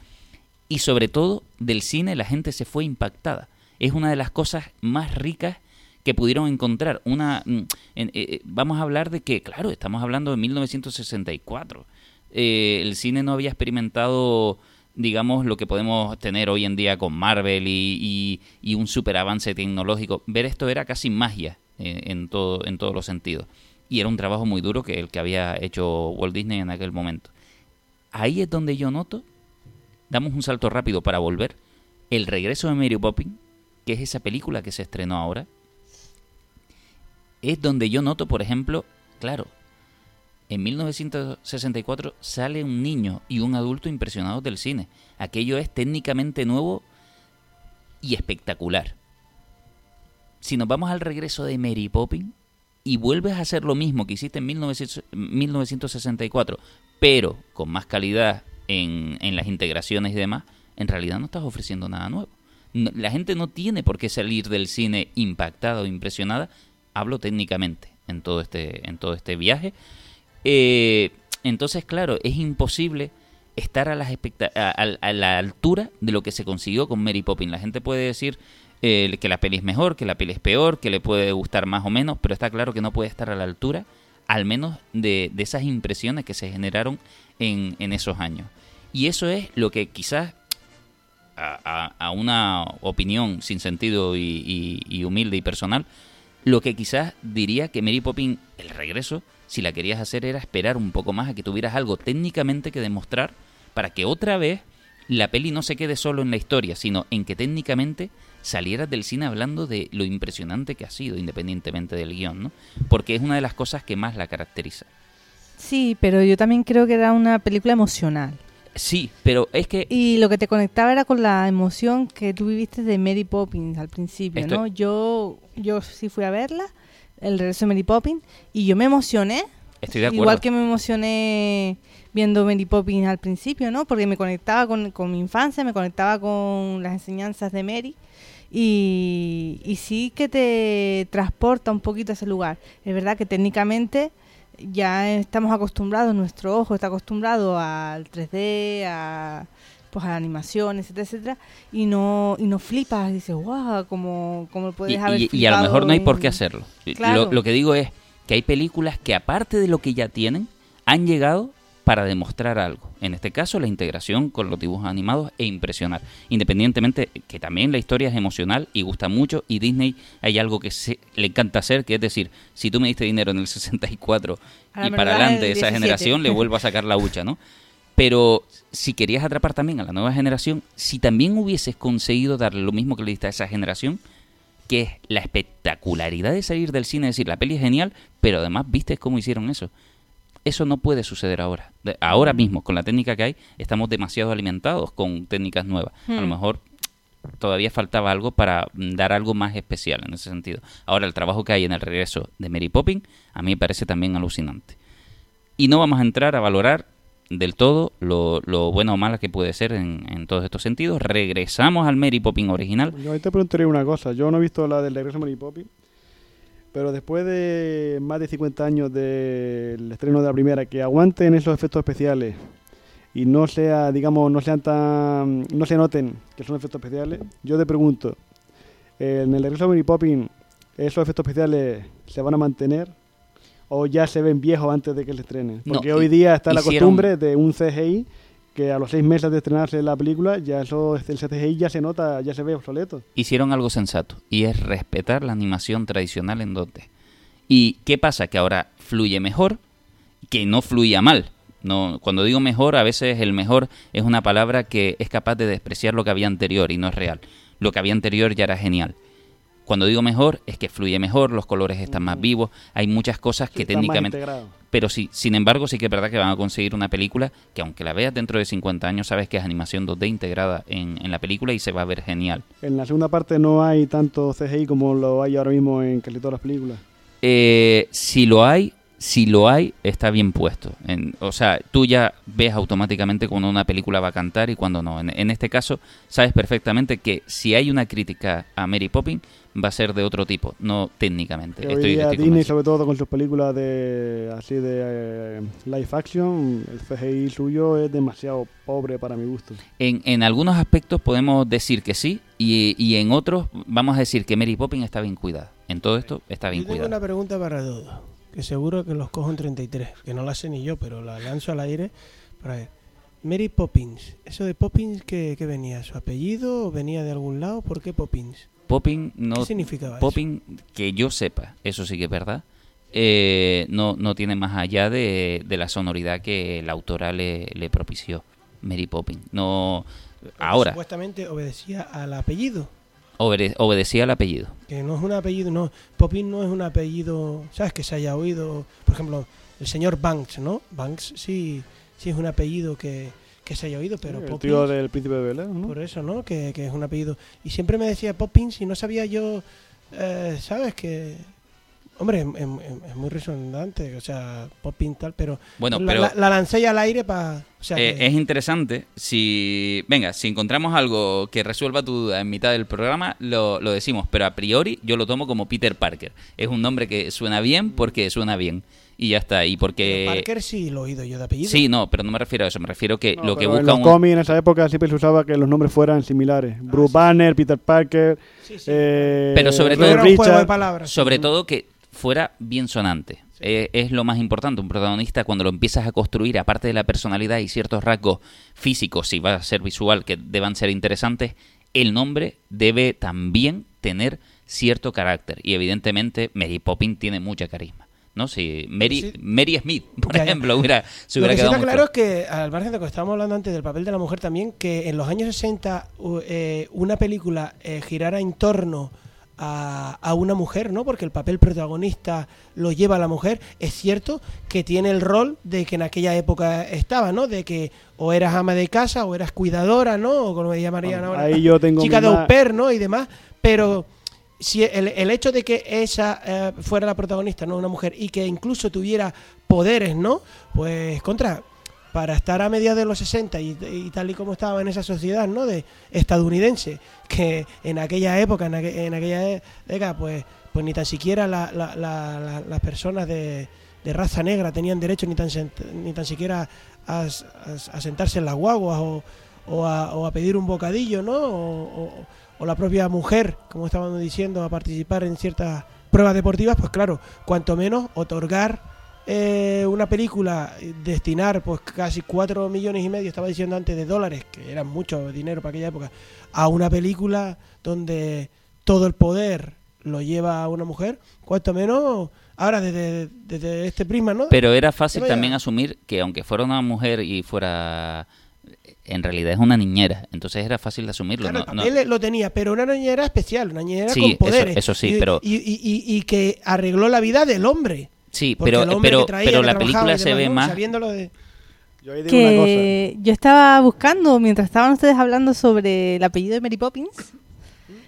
y sobre todo del cine la gente se fue impactada. Es una de las cosas más ricas que pudieron encontrar. Una, mm, eh, eh, vamos a hablar de que, claro, estamos hablando de 1964. Eh, el cine no había experimentado, digamos, lo que podemos tener hoy en día con Marvel y, y- y un super avance tecnológico. Ver esto era casi magia eh, en, todo, en todos los sentidos. Y era un trabajo muy duro que el que había hecho Walt Disney en aquel momento. Ahí es donde yo noto, damos un salto rápido para volver, el regreso de Mary Poppins, que es esa película que se estrenó ahora, es donde yo noto, por ejemplo, claro, en 1964 sale un niño y un adulto impresionados del cine. Aquello es técnicamente nuevo y espectacular. Si nos vamos al regreso de Mary Poppins y vuelves a hacer lo mismo que hiciste en 1900 1964, pero con más calidad en, en las integraciones y demás, en realidad no estás ofreciendo nada nuevo. La gente no tiene por qué salir del cine impactada o impresionada, hablo técnicamente en todo este, en todo este viaje. Eh, entonces, claro, es imposible estar a, las a, a- la altura de lo que se consiguió con Mary Poppins. La gente puede decir eh, que la peli es mejor, que la peli es peor, que le puede gustar más o menos, pero está claro que no puede estar a la altura, al menos de, de esas impresiones que se generaron en, en esos años. Y eso es lo que quizás a, una opinión sin sentido y- y humilde y personal, lo que quizás diría que Mary Poppins, el regreso, si la querías hacer era esperar un poco más a que tuvieras algo técnicamente que demostrar para que otra vez la peli no se quede solo en la historia, sino en que técnicamente salieras del cine hablando de lo impresionante que ha sido, independientemente del guion, ¿no? Porque es una de las cosas que más la caracteriza. Sí, pero yo también creo que era una película emocional. Sí, pero es que Y lo que te conectaba era con la emoción que tú viviste de Mary Poppins al principio, Estoy- ¿no? Yo, yo sí fui a verla, el regreso de Mary Poppins, y yo me emocioné. estoy de acuerdo. Igual que me emocioné viendo Mary Poppins al principio, ¿no? Porque me conectaba con, con mi infancia, me conectaba con las enseñanzas de Mary. Y, y sí que te transporta un poquito a ese lugar. Es verdad que técnicamente ya estamos acostumbrados, nuestro ojo está acostumbrado al 3D, a, pues a la animación, etcétera, etcétera, y no, y no flipas, y dices, guau, como, como puedes Y, haber y- y a lo mejor no hay por qué hacerlo. Claro. Lo, lo que digo es que hay películas que aparte de lo que ya tienen, han llegado para demostrar algo. En este caso, la integración con los dibujos animados e impresionar. Independientemente que también la historia es emocional y gusta mucho y Disney hay algo que se- le encanta hacer, que es decir, si tú me diste dinero en el 64 Ahora y me para adelante el esa 17. generación le vuelvo a sacar la hucha, ¿no? Pero si querías atrapar también a la nueva generación, si también hubieses conseguido darle lo mismo que le diste a esa generación, que es la espectacularidad de salir del cine y decir, la peli es genial, pero además viste cómo hicieron eso. Eso no puede suceder ahora. Ahora mismo, con la técnica que hay, estamos demasiado alimentados con técnicas nuevas. A lo Hmm. mejor todavía faltaba algo para mm, dar algo más especial en ese sentido. Ahora, el trabajo que hay en el regreso de Mary Poppins, a mí me parece también alucinante. Y no vamos a entrar a valorar del todo lo, lo buena o mala que puede ser en, en todos estos sentidos. Regresamos al Mary Poppins original. Yo ahí te preguntaría una cosa. Yo no he visto la del regreso de Mary Poppins, pero después de más de 50 años del estreno de la primera, que aguanten esos efectos especiales y no sea, digamos, no sean tan, no se noten que son efectos especiales, yo te pregunto, en el regreso de Mary Poppins, ¿esos efectos especiales se van a mantener? ¿O ya se ven viejos antes de que se estrenen? Porque hoy día está la costumbre de un CGI que a los seis meses de estrenarse la película, ya eso, el CGI ya se nota, ya se ve obsoleto. hicieron algo sensato y es respetar la animación tradicional en 2D. ¿Y qué pasa? Que ahora fluye mejor, que no fluía mal. No, cuando digo mejor, a veces el mejor es una palabra que es capaz de despreciar lo que había anterior y no es real. Lo que había anterior ya era genial. Cuando digo mejor, es que fluye mejor, los colores están más vivos, hay muchas cosas que técnicamente... Pero sí, sin embargo, sí que es verdad que van a conseguir una película que aunque la veas dentro de 50 años, sabes que es animación 2D integrada en, en la película y se va a ver genial. En la segunda parte no hay tanto CGI como lo hay ahora mismo en casi todas las películas. Eh, si lo hay, si lo hay, está bien puesto. En- o sea, tú ya ves automáticamente cuando una película va a cantar y cuando no. En, en este caso, sabes perfectamente que si hay una crítica a Mary Poppins, va a ser de otro tipo, no técnicamente. Estoy, día estoy Disney, convencido. sobre todo con sus películas de así de eh, live action, el CGI suyo es demasiado pobre para mi gusto. En, en algunos aspectos podemos decir que sí y, y en otros vamos a decir que Mary Poppins está bien cuidada. En todo esto está bien Yo tengo cuidada. una pregunta para todos, que seguro que los cojo en 33, que no la sé ni yo, pero la lanzo al aire para ver. Mary Poppins, ¿eso de Poppins qué, qué venía? ¿Su apellido o venía de algún lado? ¿Por qué Poppins? Poppins no, ¿Qué significaba eso? Popping, que yo sepa, eso sí que es verdad, eh, no, no tiene más allá de, de la sonoridad que la autora le, le propició, Mary Poppins. No, Porque ahora, Supuestamente obedecía al apellido, obede- obedecía al apellido. que no es un apellido, no. Poppins no es un apellido, ¿sabes? Que se haya oído, por ejemplo, el señor Banks, ¿no? Banks sí, sí es un apellido que, que se haya oído, pero el Poppins... tío del príncipe de Bel Air, ¿no? Por eso, ¿no? Que, que es un apellido. Y siempre me decía Poppins y no sabía yo, eh, ¿sabes? Que, hombre, es, es- es muy resonante, o sea, Poppins tal, pero, Bueno, la, pero la- la lancé ya al aire para... O sea, eh, que- es interesante si, venga, si encontramos algo que resuelva tu duda en mitad del programa, lo, lo decimos, pero a priori yo lo tomo como Peter Parker. Es un nombre que suena bien porque suena bien. Y ya está, y porque... pero Parker sí lo he oído yo de apellido. Sí, no, pero no me refiero a eso, me refiero que No, lo que pero en busca los un... cómics en esa época siempre se usaba que los nombres fueran similares. Bruce Banner, Peter Parker, Sí, sí. eh, Pero sobre todo- un juego de palabras. Sobre todo que fuera bien sonante. Eh, es lo más importante. Un protagonista, cuando lo empiezas a construir, aparte de la personalidad y ciertos rasgos físicos, si va a ser visual, que deban ser interesantes, el nombre debe también tener cierto carácter. Y evidentemente, Mary Poppins tiene mucha carisma. ¿No? Si Mary, Sí. Mary Smith, por Ya, ya. ejemplo, hubiera, se Lo que sí quedado está claro es que, al margen de lo que estábamos hablando antes del papel de la mujer también, que en los años 60 u- eh, una película eh, girara en torno a, a una mujer, ¿no? Porque el papel protagonista lo lleva la mujer. Es cierto que tiene el rol de que en aquella época estaba, ¿no? De que o eras ama de casa o eras cuidadora, ¿no? O como me llamarían ahora. ahí yo tengo chica de au pair, ¿no? Y demás. Pero si el, el hecho de que esa eh, fuera la protagonista, no una mujer, y que incluso tuviera poderes, ¿no? Pues contra, para estar a mediados de los 60 y, y tal y como estaba en esa sociedad, ¿no? De estadounidense, que en aquella época, en, en aquella década, pues, pues ni tan siquiera la- la- la- la- las personas de, raza negra tenían derecho ni tan, ni tan siquiera a, sentarse en las guaguas o, a, pedir un bocadillo, ¿no? O- o la propia mujer, como estábamos diciendo, a participar en ciertas pruebas deportivas, pues claro, cuanto menos otorgar eh, una película, eh, destinar pues casi 4 millones y medio, estaba diciendo antes, de dólares, que eran mucho dinero para aquella época, a una película donde todo el poder lo lleva a una mujer, cuanto menos, ahora desde, desde este prisma, ¿no? Pero era fácil también asumir que aunque fuera una mujer y fuera... En realidad es una niñera, entonces era fácil de asumirlo. Claro, no- papel lo tenía, pero una niñera especial, una niñera Sí, con eso- poderes. eso sí, y, pero- y- y que arregló la vida del hombre. Sí, Porque pero, pero, que traía, pero que la película se ve más... De... Yo ahí digo una cosa. Que yo estaba buscando, mientras estaban ustedes hablando sobre el apellido de Mary Poppins,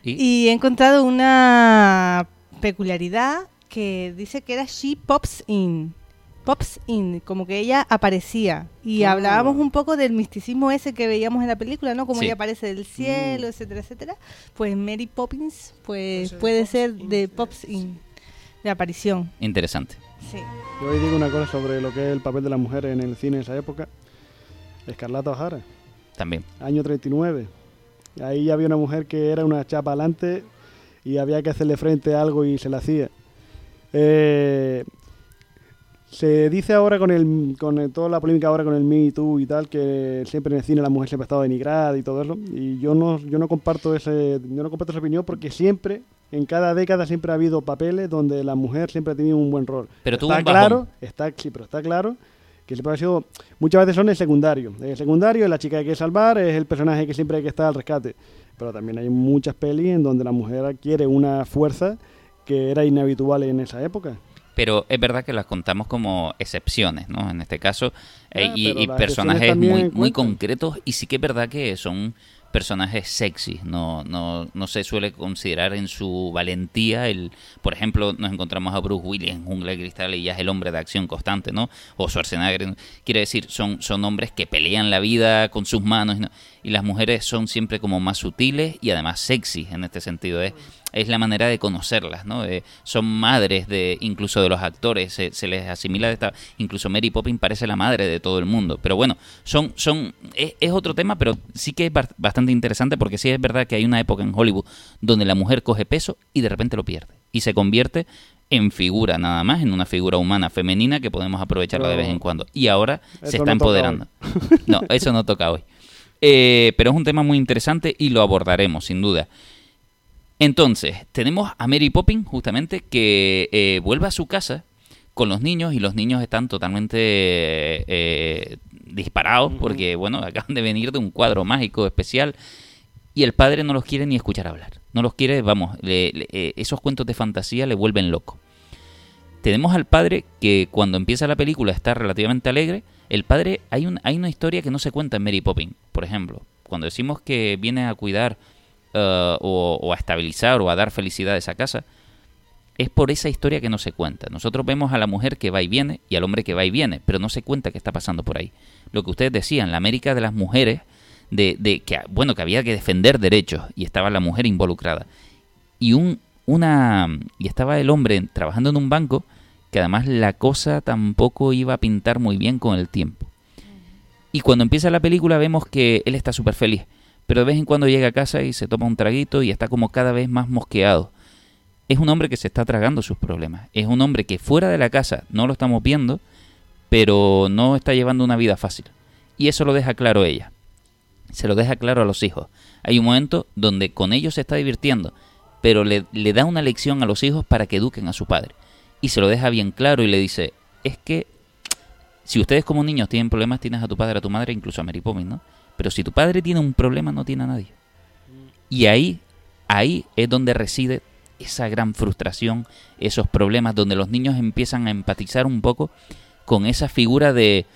¿Y? y he encontrado una peculiaridad que dice que era She Pops In. Pops In, como que ella aparecía. Y Ah. hablábamos un poco del misticismo ese que veíamos en la película, ¿no? Como Sí. ella aparece del cielo, Mm. etcétera, etcétera. Pues Mary Poppins, pues ser puede Pops ser de Pops sí. In, de aparición. Interesante. Sí. Yo hoy digo una cosa sobre lo que es el papel de la mujer en el cine en esa época. Escarlata O'Hara, También. año 39. Ahí había una mujer que era una chapa alante y había que hacerle frente a algo y se la hacía. Eh, se dice ahora con el con el- toda la polémica ahora con el Me Too y tal que siempre en el cine la mujer siempre ha estado denigrada y todo eso y yo no yo no comparto ese yo no comparto esa opinión porque siempre en cada década siempre ha habido papeles donde la mujer siempre ha tenido un buen rol. Pero tuvo está un bajón. claro, está sí, pero está claro que siempre ha sido muchas veces son el secundario. El secundario es la chica que hay que salvar, es el personaje que siempre hay que estar al rescate. Pero también hay muchas pelis en donde la mujer adquiere una fuerza que era inhabitual en esa época. Pero es verdad que las contamos como excepciones, ¿no? En este caso, eh, Ah, y, personajes muy, muy concretos, y sí que es verdad que son personajes sexy, no, no, no se suele considerar en su valentía el, por ejemplo, nos encontramos a Bruce Willis en Jungla de Cristal y ya es el hombre de acción constante, ¿no? O Schwarzenegger, ¿no? quiere decir, son, son hombres que pelean la vida con sus manos, ¿no? y las mujeres son siempre como más sutiles y además sexy en este sentido, es, es la manera de conocerlas, ¿no? Eh, son madres de incluso de los actores, se, se les asimila de esta, incluso Mary Poppins parece la madre de todo el mundo, pero bueno, son, son, es, es otro tema, pero sí que es bar- bastante interesante porque sí es verdad que hay una época en Hollywood donde la mujer coge peso y de repente lo pierde y se convierte en figura nada más, en una figura humana femenina que podemos aprovecharla de vez en cuando. Y ahora se está no empoderando. No, eso no toca hoy. Eh, pero es un tema muy interesante y lo abordaremos, sin duda. Entonces, tenemos a Mary Poppins, justamente, que eh, vuelve a su casa con los niños y los niños están totalmente eh, disparados porque, bueno, acaban de venir de un cuadro mágico especial y el padre no los quiere ni escuchar hablar. No los quiere, vamos, le- le- eh, esos cuentos de fantasía le vuelven loco. Tenemos al padre que cuando empieza la película está relativamente alegre. El padre, hay, un, hay una historia que no se cuenta en Mary Poppins, por ejemplo. Cuando decimos que viene a cuidar eh, o, o a estabilizar o a dar felicidad a esa casa, es por esa historia que no se cuenta. Nosotros vemos a la mujer que va y viene y al hombre que va y viene, pero no se cuenta qué está pasando por ahí. Lo que ustedes decían, la América de las mujeres, de, de que bueno que había que defender derechos y estaba la mujer involucrada y un una y estaba el hombre trabajando en un banco que además la cosa tampoco iba a pintar muy bien con el tiempo. Y cuando empieza la película vemos que él está súper feliz, pero de vez en cuando llega a casa y se toma un traguito y está como cada vez más mosqueado. Es un hombre que se está tragando sus problemas. Es un hombre que fuera de la casa no lo estamos viendo, pero no está llevando una vida fácil. Y eso lo deja claro ella. Se lo deja claro a los hijos. Hay un momento donde con ellos se está divirtiendo, pero le, da una lección a los hijos para que eduquen a su padre. Y se lo deja bien claro y le dice, es que si ustedes como niños tienen problemas, tienes a tu padre, a tu madre, incluso a Mary Poppins, ¿no? Pero si tu padre tiene un problema, no tiene a nadie. Y ahí, ahí es donde reside esa gran frustración, esos problemas, donde los niños empiezan a empatizar un poco con esa figura de,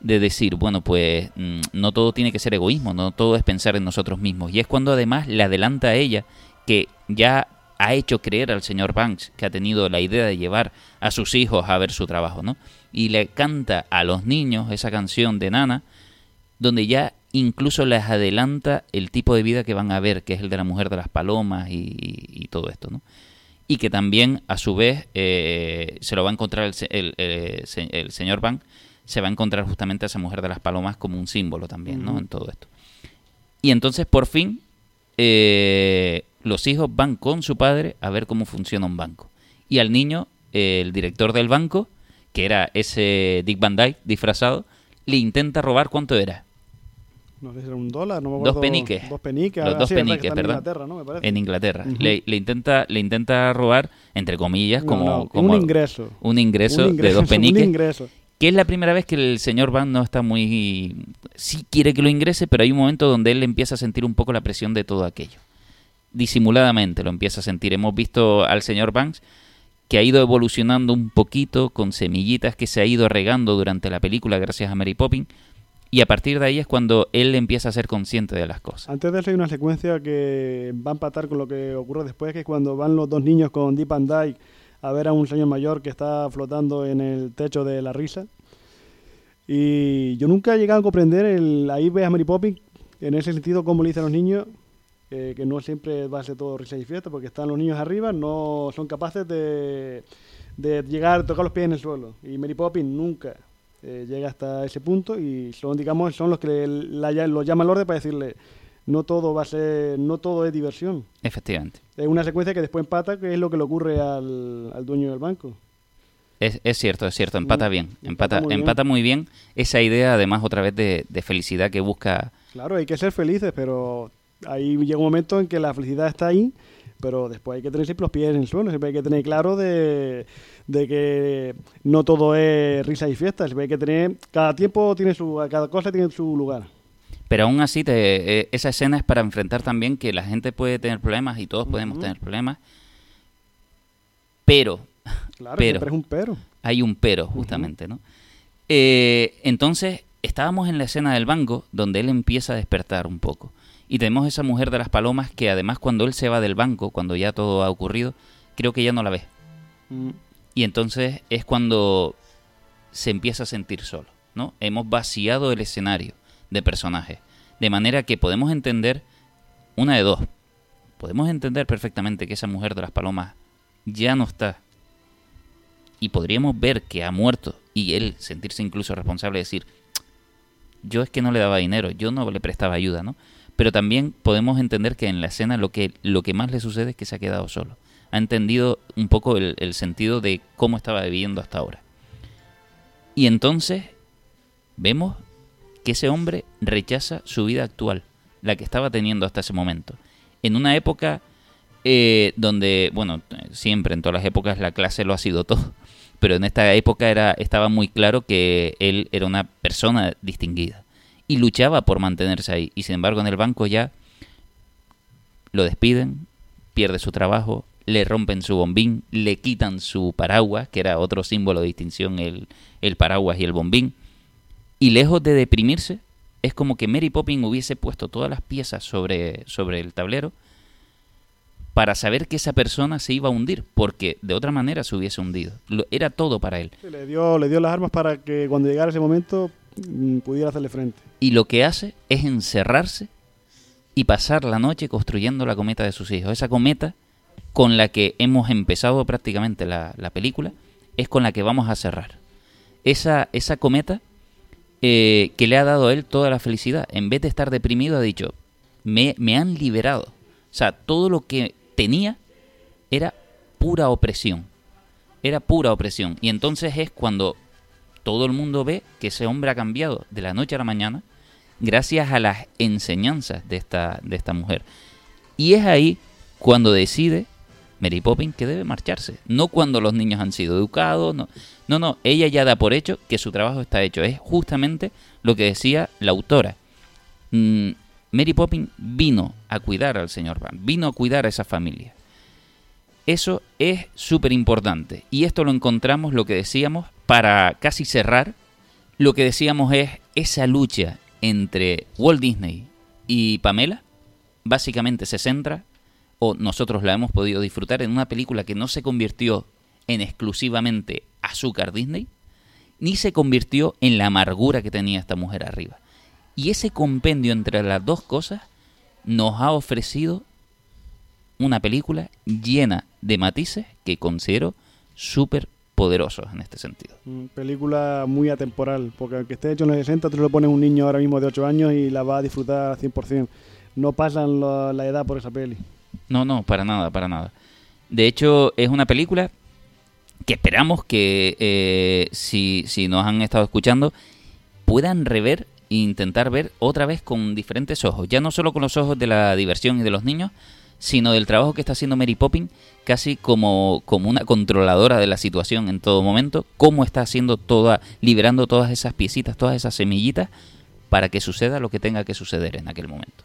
de decir, bueno, pues mm, no todo tiene que ser egoísmo, no todo es pensar en nosotros mismos. Y es cuando además le adelanta a ella que ya ha hecho creer al señor Banks que ha tenido la idea de llevar a sus hijos a ver su trabajo, ¿no? Y le canta a los niños esa canción de Nana, donde ya incluso les adelanta el tipo de vida que van a ver, que es el de la mujer de las palomas y, y todo esto, ¿no? Y que también, a su vez, eh, se lo va a encontrar el, el- el se- el señor Banks, se va a encontrar justamente a esa mujer de las palomas como un símbolo también, ¿no? En todo esto. Y entonces, por fin, eh, los hijos van con su padre a ver cómo funciona un banco. Y al niño, eh, el director del banco, que era ese Dick Van Dyke disfrazado, le intenta robar cuánto era. No sé si era un dólar, no me Dos peniques. Dos peniques. Los ah, dos sí, verdad peniques, en. Inglaterra, ¿no? Me parece. En Inglaterra. Le, le intenta, le intenta robar, entre comillas, como, no, como un ingreso. un ingreso, Un ingreso, de dos Un peniques. ingreso. que es la primera vez que el señor Van no está muy... Sí quiere que lo ingrese, pero hay un momento donde él empieza a sentir un poco la presión de todo aquello. Disimuladamente lo empieza a sentir. Hemos visto al señor Banks que ha ido evolucionando un poquito con semillitas que se ha ido regando durante la película gracias a Mary Poppins y a partir de ahí es cuando él empieza a ser consciente de las cosas. Antes de eso hay una secuencia que va a empatar con lo que ocurre después, que es cuando van los dos niños con Deep and Dyke a ver a un señor mayor que está flotando en el techo de la risa. Y yo nunca he llegado a comprender, el, ahí ves a Mary Poppins, en ese sentido, como le dicen a los niños, eh, que no siempre va a ser todo risa y fiesta, porque están los niños arriba, no son capaces de, de llegar tocar los pies en el suelo. Y Mary Poppins nunca eh, llega hasta ese punto y son, digamos, son los que la, lo llaman al orden para decirle, no todo va a ser, no todo es diversión. Efectivamente. Es una secuencia que después empata, que es lo que le ocurre al, al dueño del banco. Es, es cierto, es cierto, empata Mm, bien, empata empata, muy bien. muy bien esa idea además otra vez de, de felicidad que busca Claro, hay que ser felices, pero ahí llega un momento en que la felicidad está ahí, pero después hay que tener siempre los pies en el suelo, siempre hay que tener claro de, de que no todo es risa y fiesta, siempre hay que tener, cada tiempo tiene su, cada cosa tiene su lugar. Pero aún así, te- eh, esa escena es para enfrentar también que la gente puede tener problemas y todos podemos tener problemas. Pero, Claro, Pero. siempre es un pero. hay un pero, justamente, ¿no? Eh, entonces, estábamos en la escena del banco donde él empieza a despertar un poco. Y tenemos esa mujer de las palomas que además cuando él se va del banco, cuando ya todo ha ocurrido, creo que ya no la ve. Mm. Y entonces es cuando se empieza a sentir solo, ¿no? Hemos vaciado el escenario de personajes. De manera que podemos entender una de dos. Podemos entender perfectamente que esa mujer de las palomas ya no está. Y podríamos ver que ha muerto y él sentirse incluso responsable de decir, yo es que no le daba dinero, yo no le prestaba ayuda, ¿no? Pero también podemos entender que en la escena lo que, lo que más le sucede es que se ha quedado solo. Ha entendido un poco el, sentido de cómo estaba viviendo hasta ahora. Y entonces vemos que ese hombre rechaza su vida actual, la que estaba teniendo hasta ese momento. En una época eh, donde, bueno, siempre en todas las épocas la clase lo ha sido todo, pero en esta época era, estaba muy claro que él era una persona distinguida y luchaba por mantenerse ahí. Y sin embargo en el banco ya lo despiden, pierde su trabajo, le rompen su bombín, le quitan su paraguas, que era otro símbolo de distinción, el, el paraguas y el bombín. Y lejos de deprimirse, es como que Mary Poppins hubiese puesto todas las piezas sobre, sobre el tablero para saber que esa persona se iba a hundir, porque de otra manera se hubiese hundido. Lo- era todo para él. Le, dio, le dio las armas para que cuando llegara ese momento mm, pudiera hacerle frente. Y lo que hace es encerrarse y pasar la noche construyendo la cometa de sus hijos. Esa cometa con la que hemos empezado prácticamente la, la película es con la que vamos a cerrar. Esa, esa cometa eh, que le ha dado a él toda la felicidad. En vez de estar deprimido, ha dicho, me, me han liberado. O sea, todo lo que tenía era pura opresión. Era pura opresión. Y entonces es cuando todo el mundo ve que ese hombre ha cambiado de la noche a la mañana gracias a las enseñanzas de esta, de esta mujer. Y es ahí cuando decide Mary Poppins que debe marcharse. No cuando los niños han sido educados, no. No, no, ella ya da por hecho que su trabajo está hecho. Es justamente lo que decía la autora. Mm, Mary Poppins vino a cuidar al señor Van, vino a cuidar a esa familia. Eso es súper importante. Y esto lo encontramos, lo que decíamos, para casi cerrar, lo que decíamos es esa lucha entre Walt Disney y Pamela, básicamente se centra, o nosotros la hemos podido disfrutar, en una película que no se convirtió en exclusivamente azúcar Disney, ni se convirtió en la amargura que tenía esta mujer arriba. Y ese compendio entre las dos cosas nos ha ofrecido una película llena de matices que considero súper poderosos en este sentido. Mm, Película muy atemporal, porque aunque esté hecho en los 60, tú le pones un niño ahora mismo de 8 años y la va a disfrutar al 100%. No pasan la edad por esa peli. No, no, para nada, para nada. De hecho, es una película que esperamos que, eh, si, si nos han estado escuchando, puedan rever e intentar ver otra vez con diferentes ojos. Ya no solo con los ojos de la diversión y de los niños, sino del trabajo que está haciendo Mary Poppins casi como, como una controladora de la situación en todo momento, cómo está haciendo toda, liberando todas esas piecitas, todas esas semillitas, para que suceda lo que tenga que suceder en aquel momento.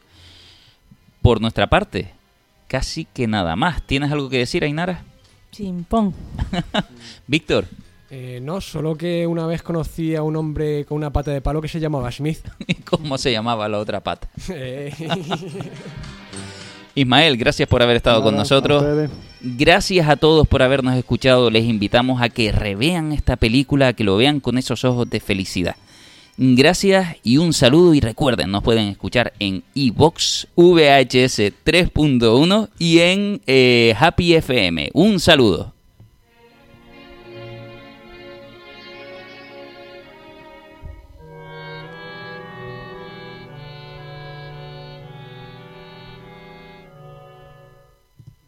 Por nuestra parte, casi que nada más. ¿Tienes algo que decir, Ainara? Chimpón. Víctor, Eh, no, solo que una vez conocí a un hombre con una pata de palo que se llamaba Smith. ¿cómo se llamaba la otra pata? Eh, Ismael, gracias por haber estado con nosotros. Gracias a todos por habernos escuchado. Les invitamos a que revean esta película, a que lo vean con esos ojos de felicidad. Gracias y un saludo y recuerden, nos pueden escuchar en iVox VHS 3.1 y en eh, Happy FM. Un saludo.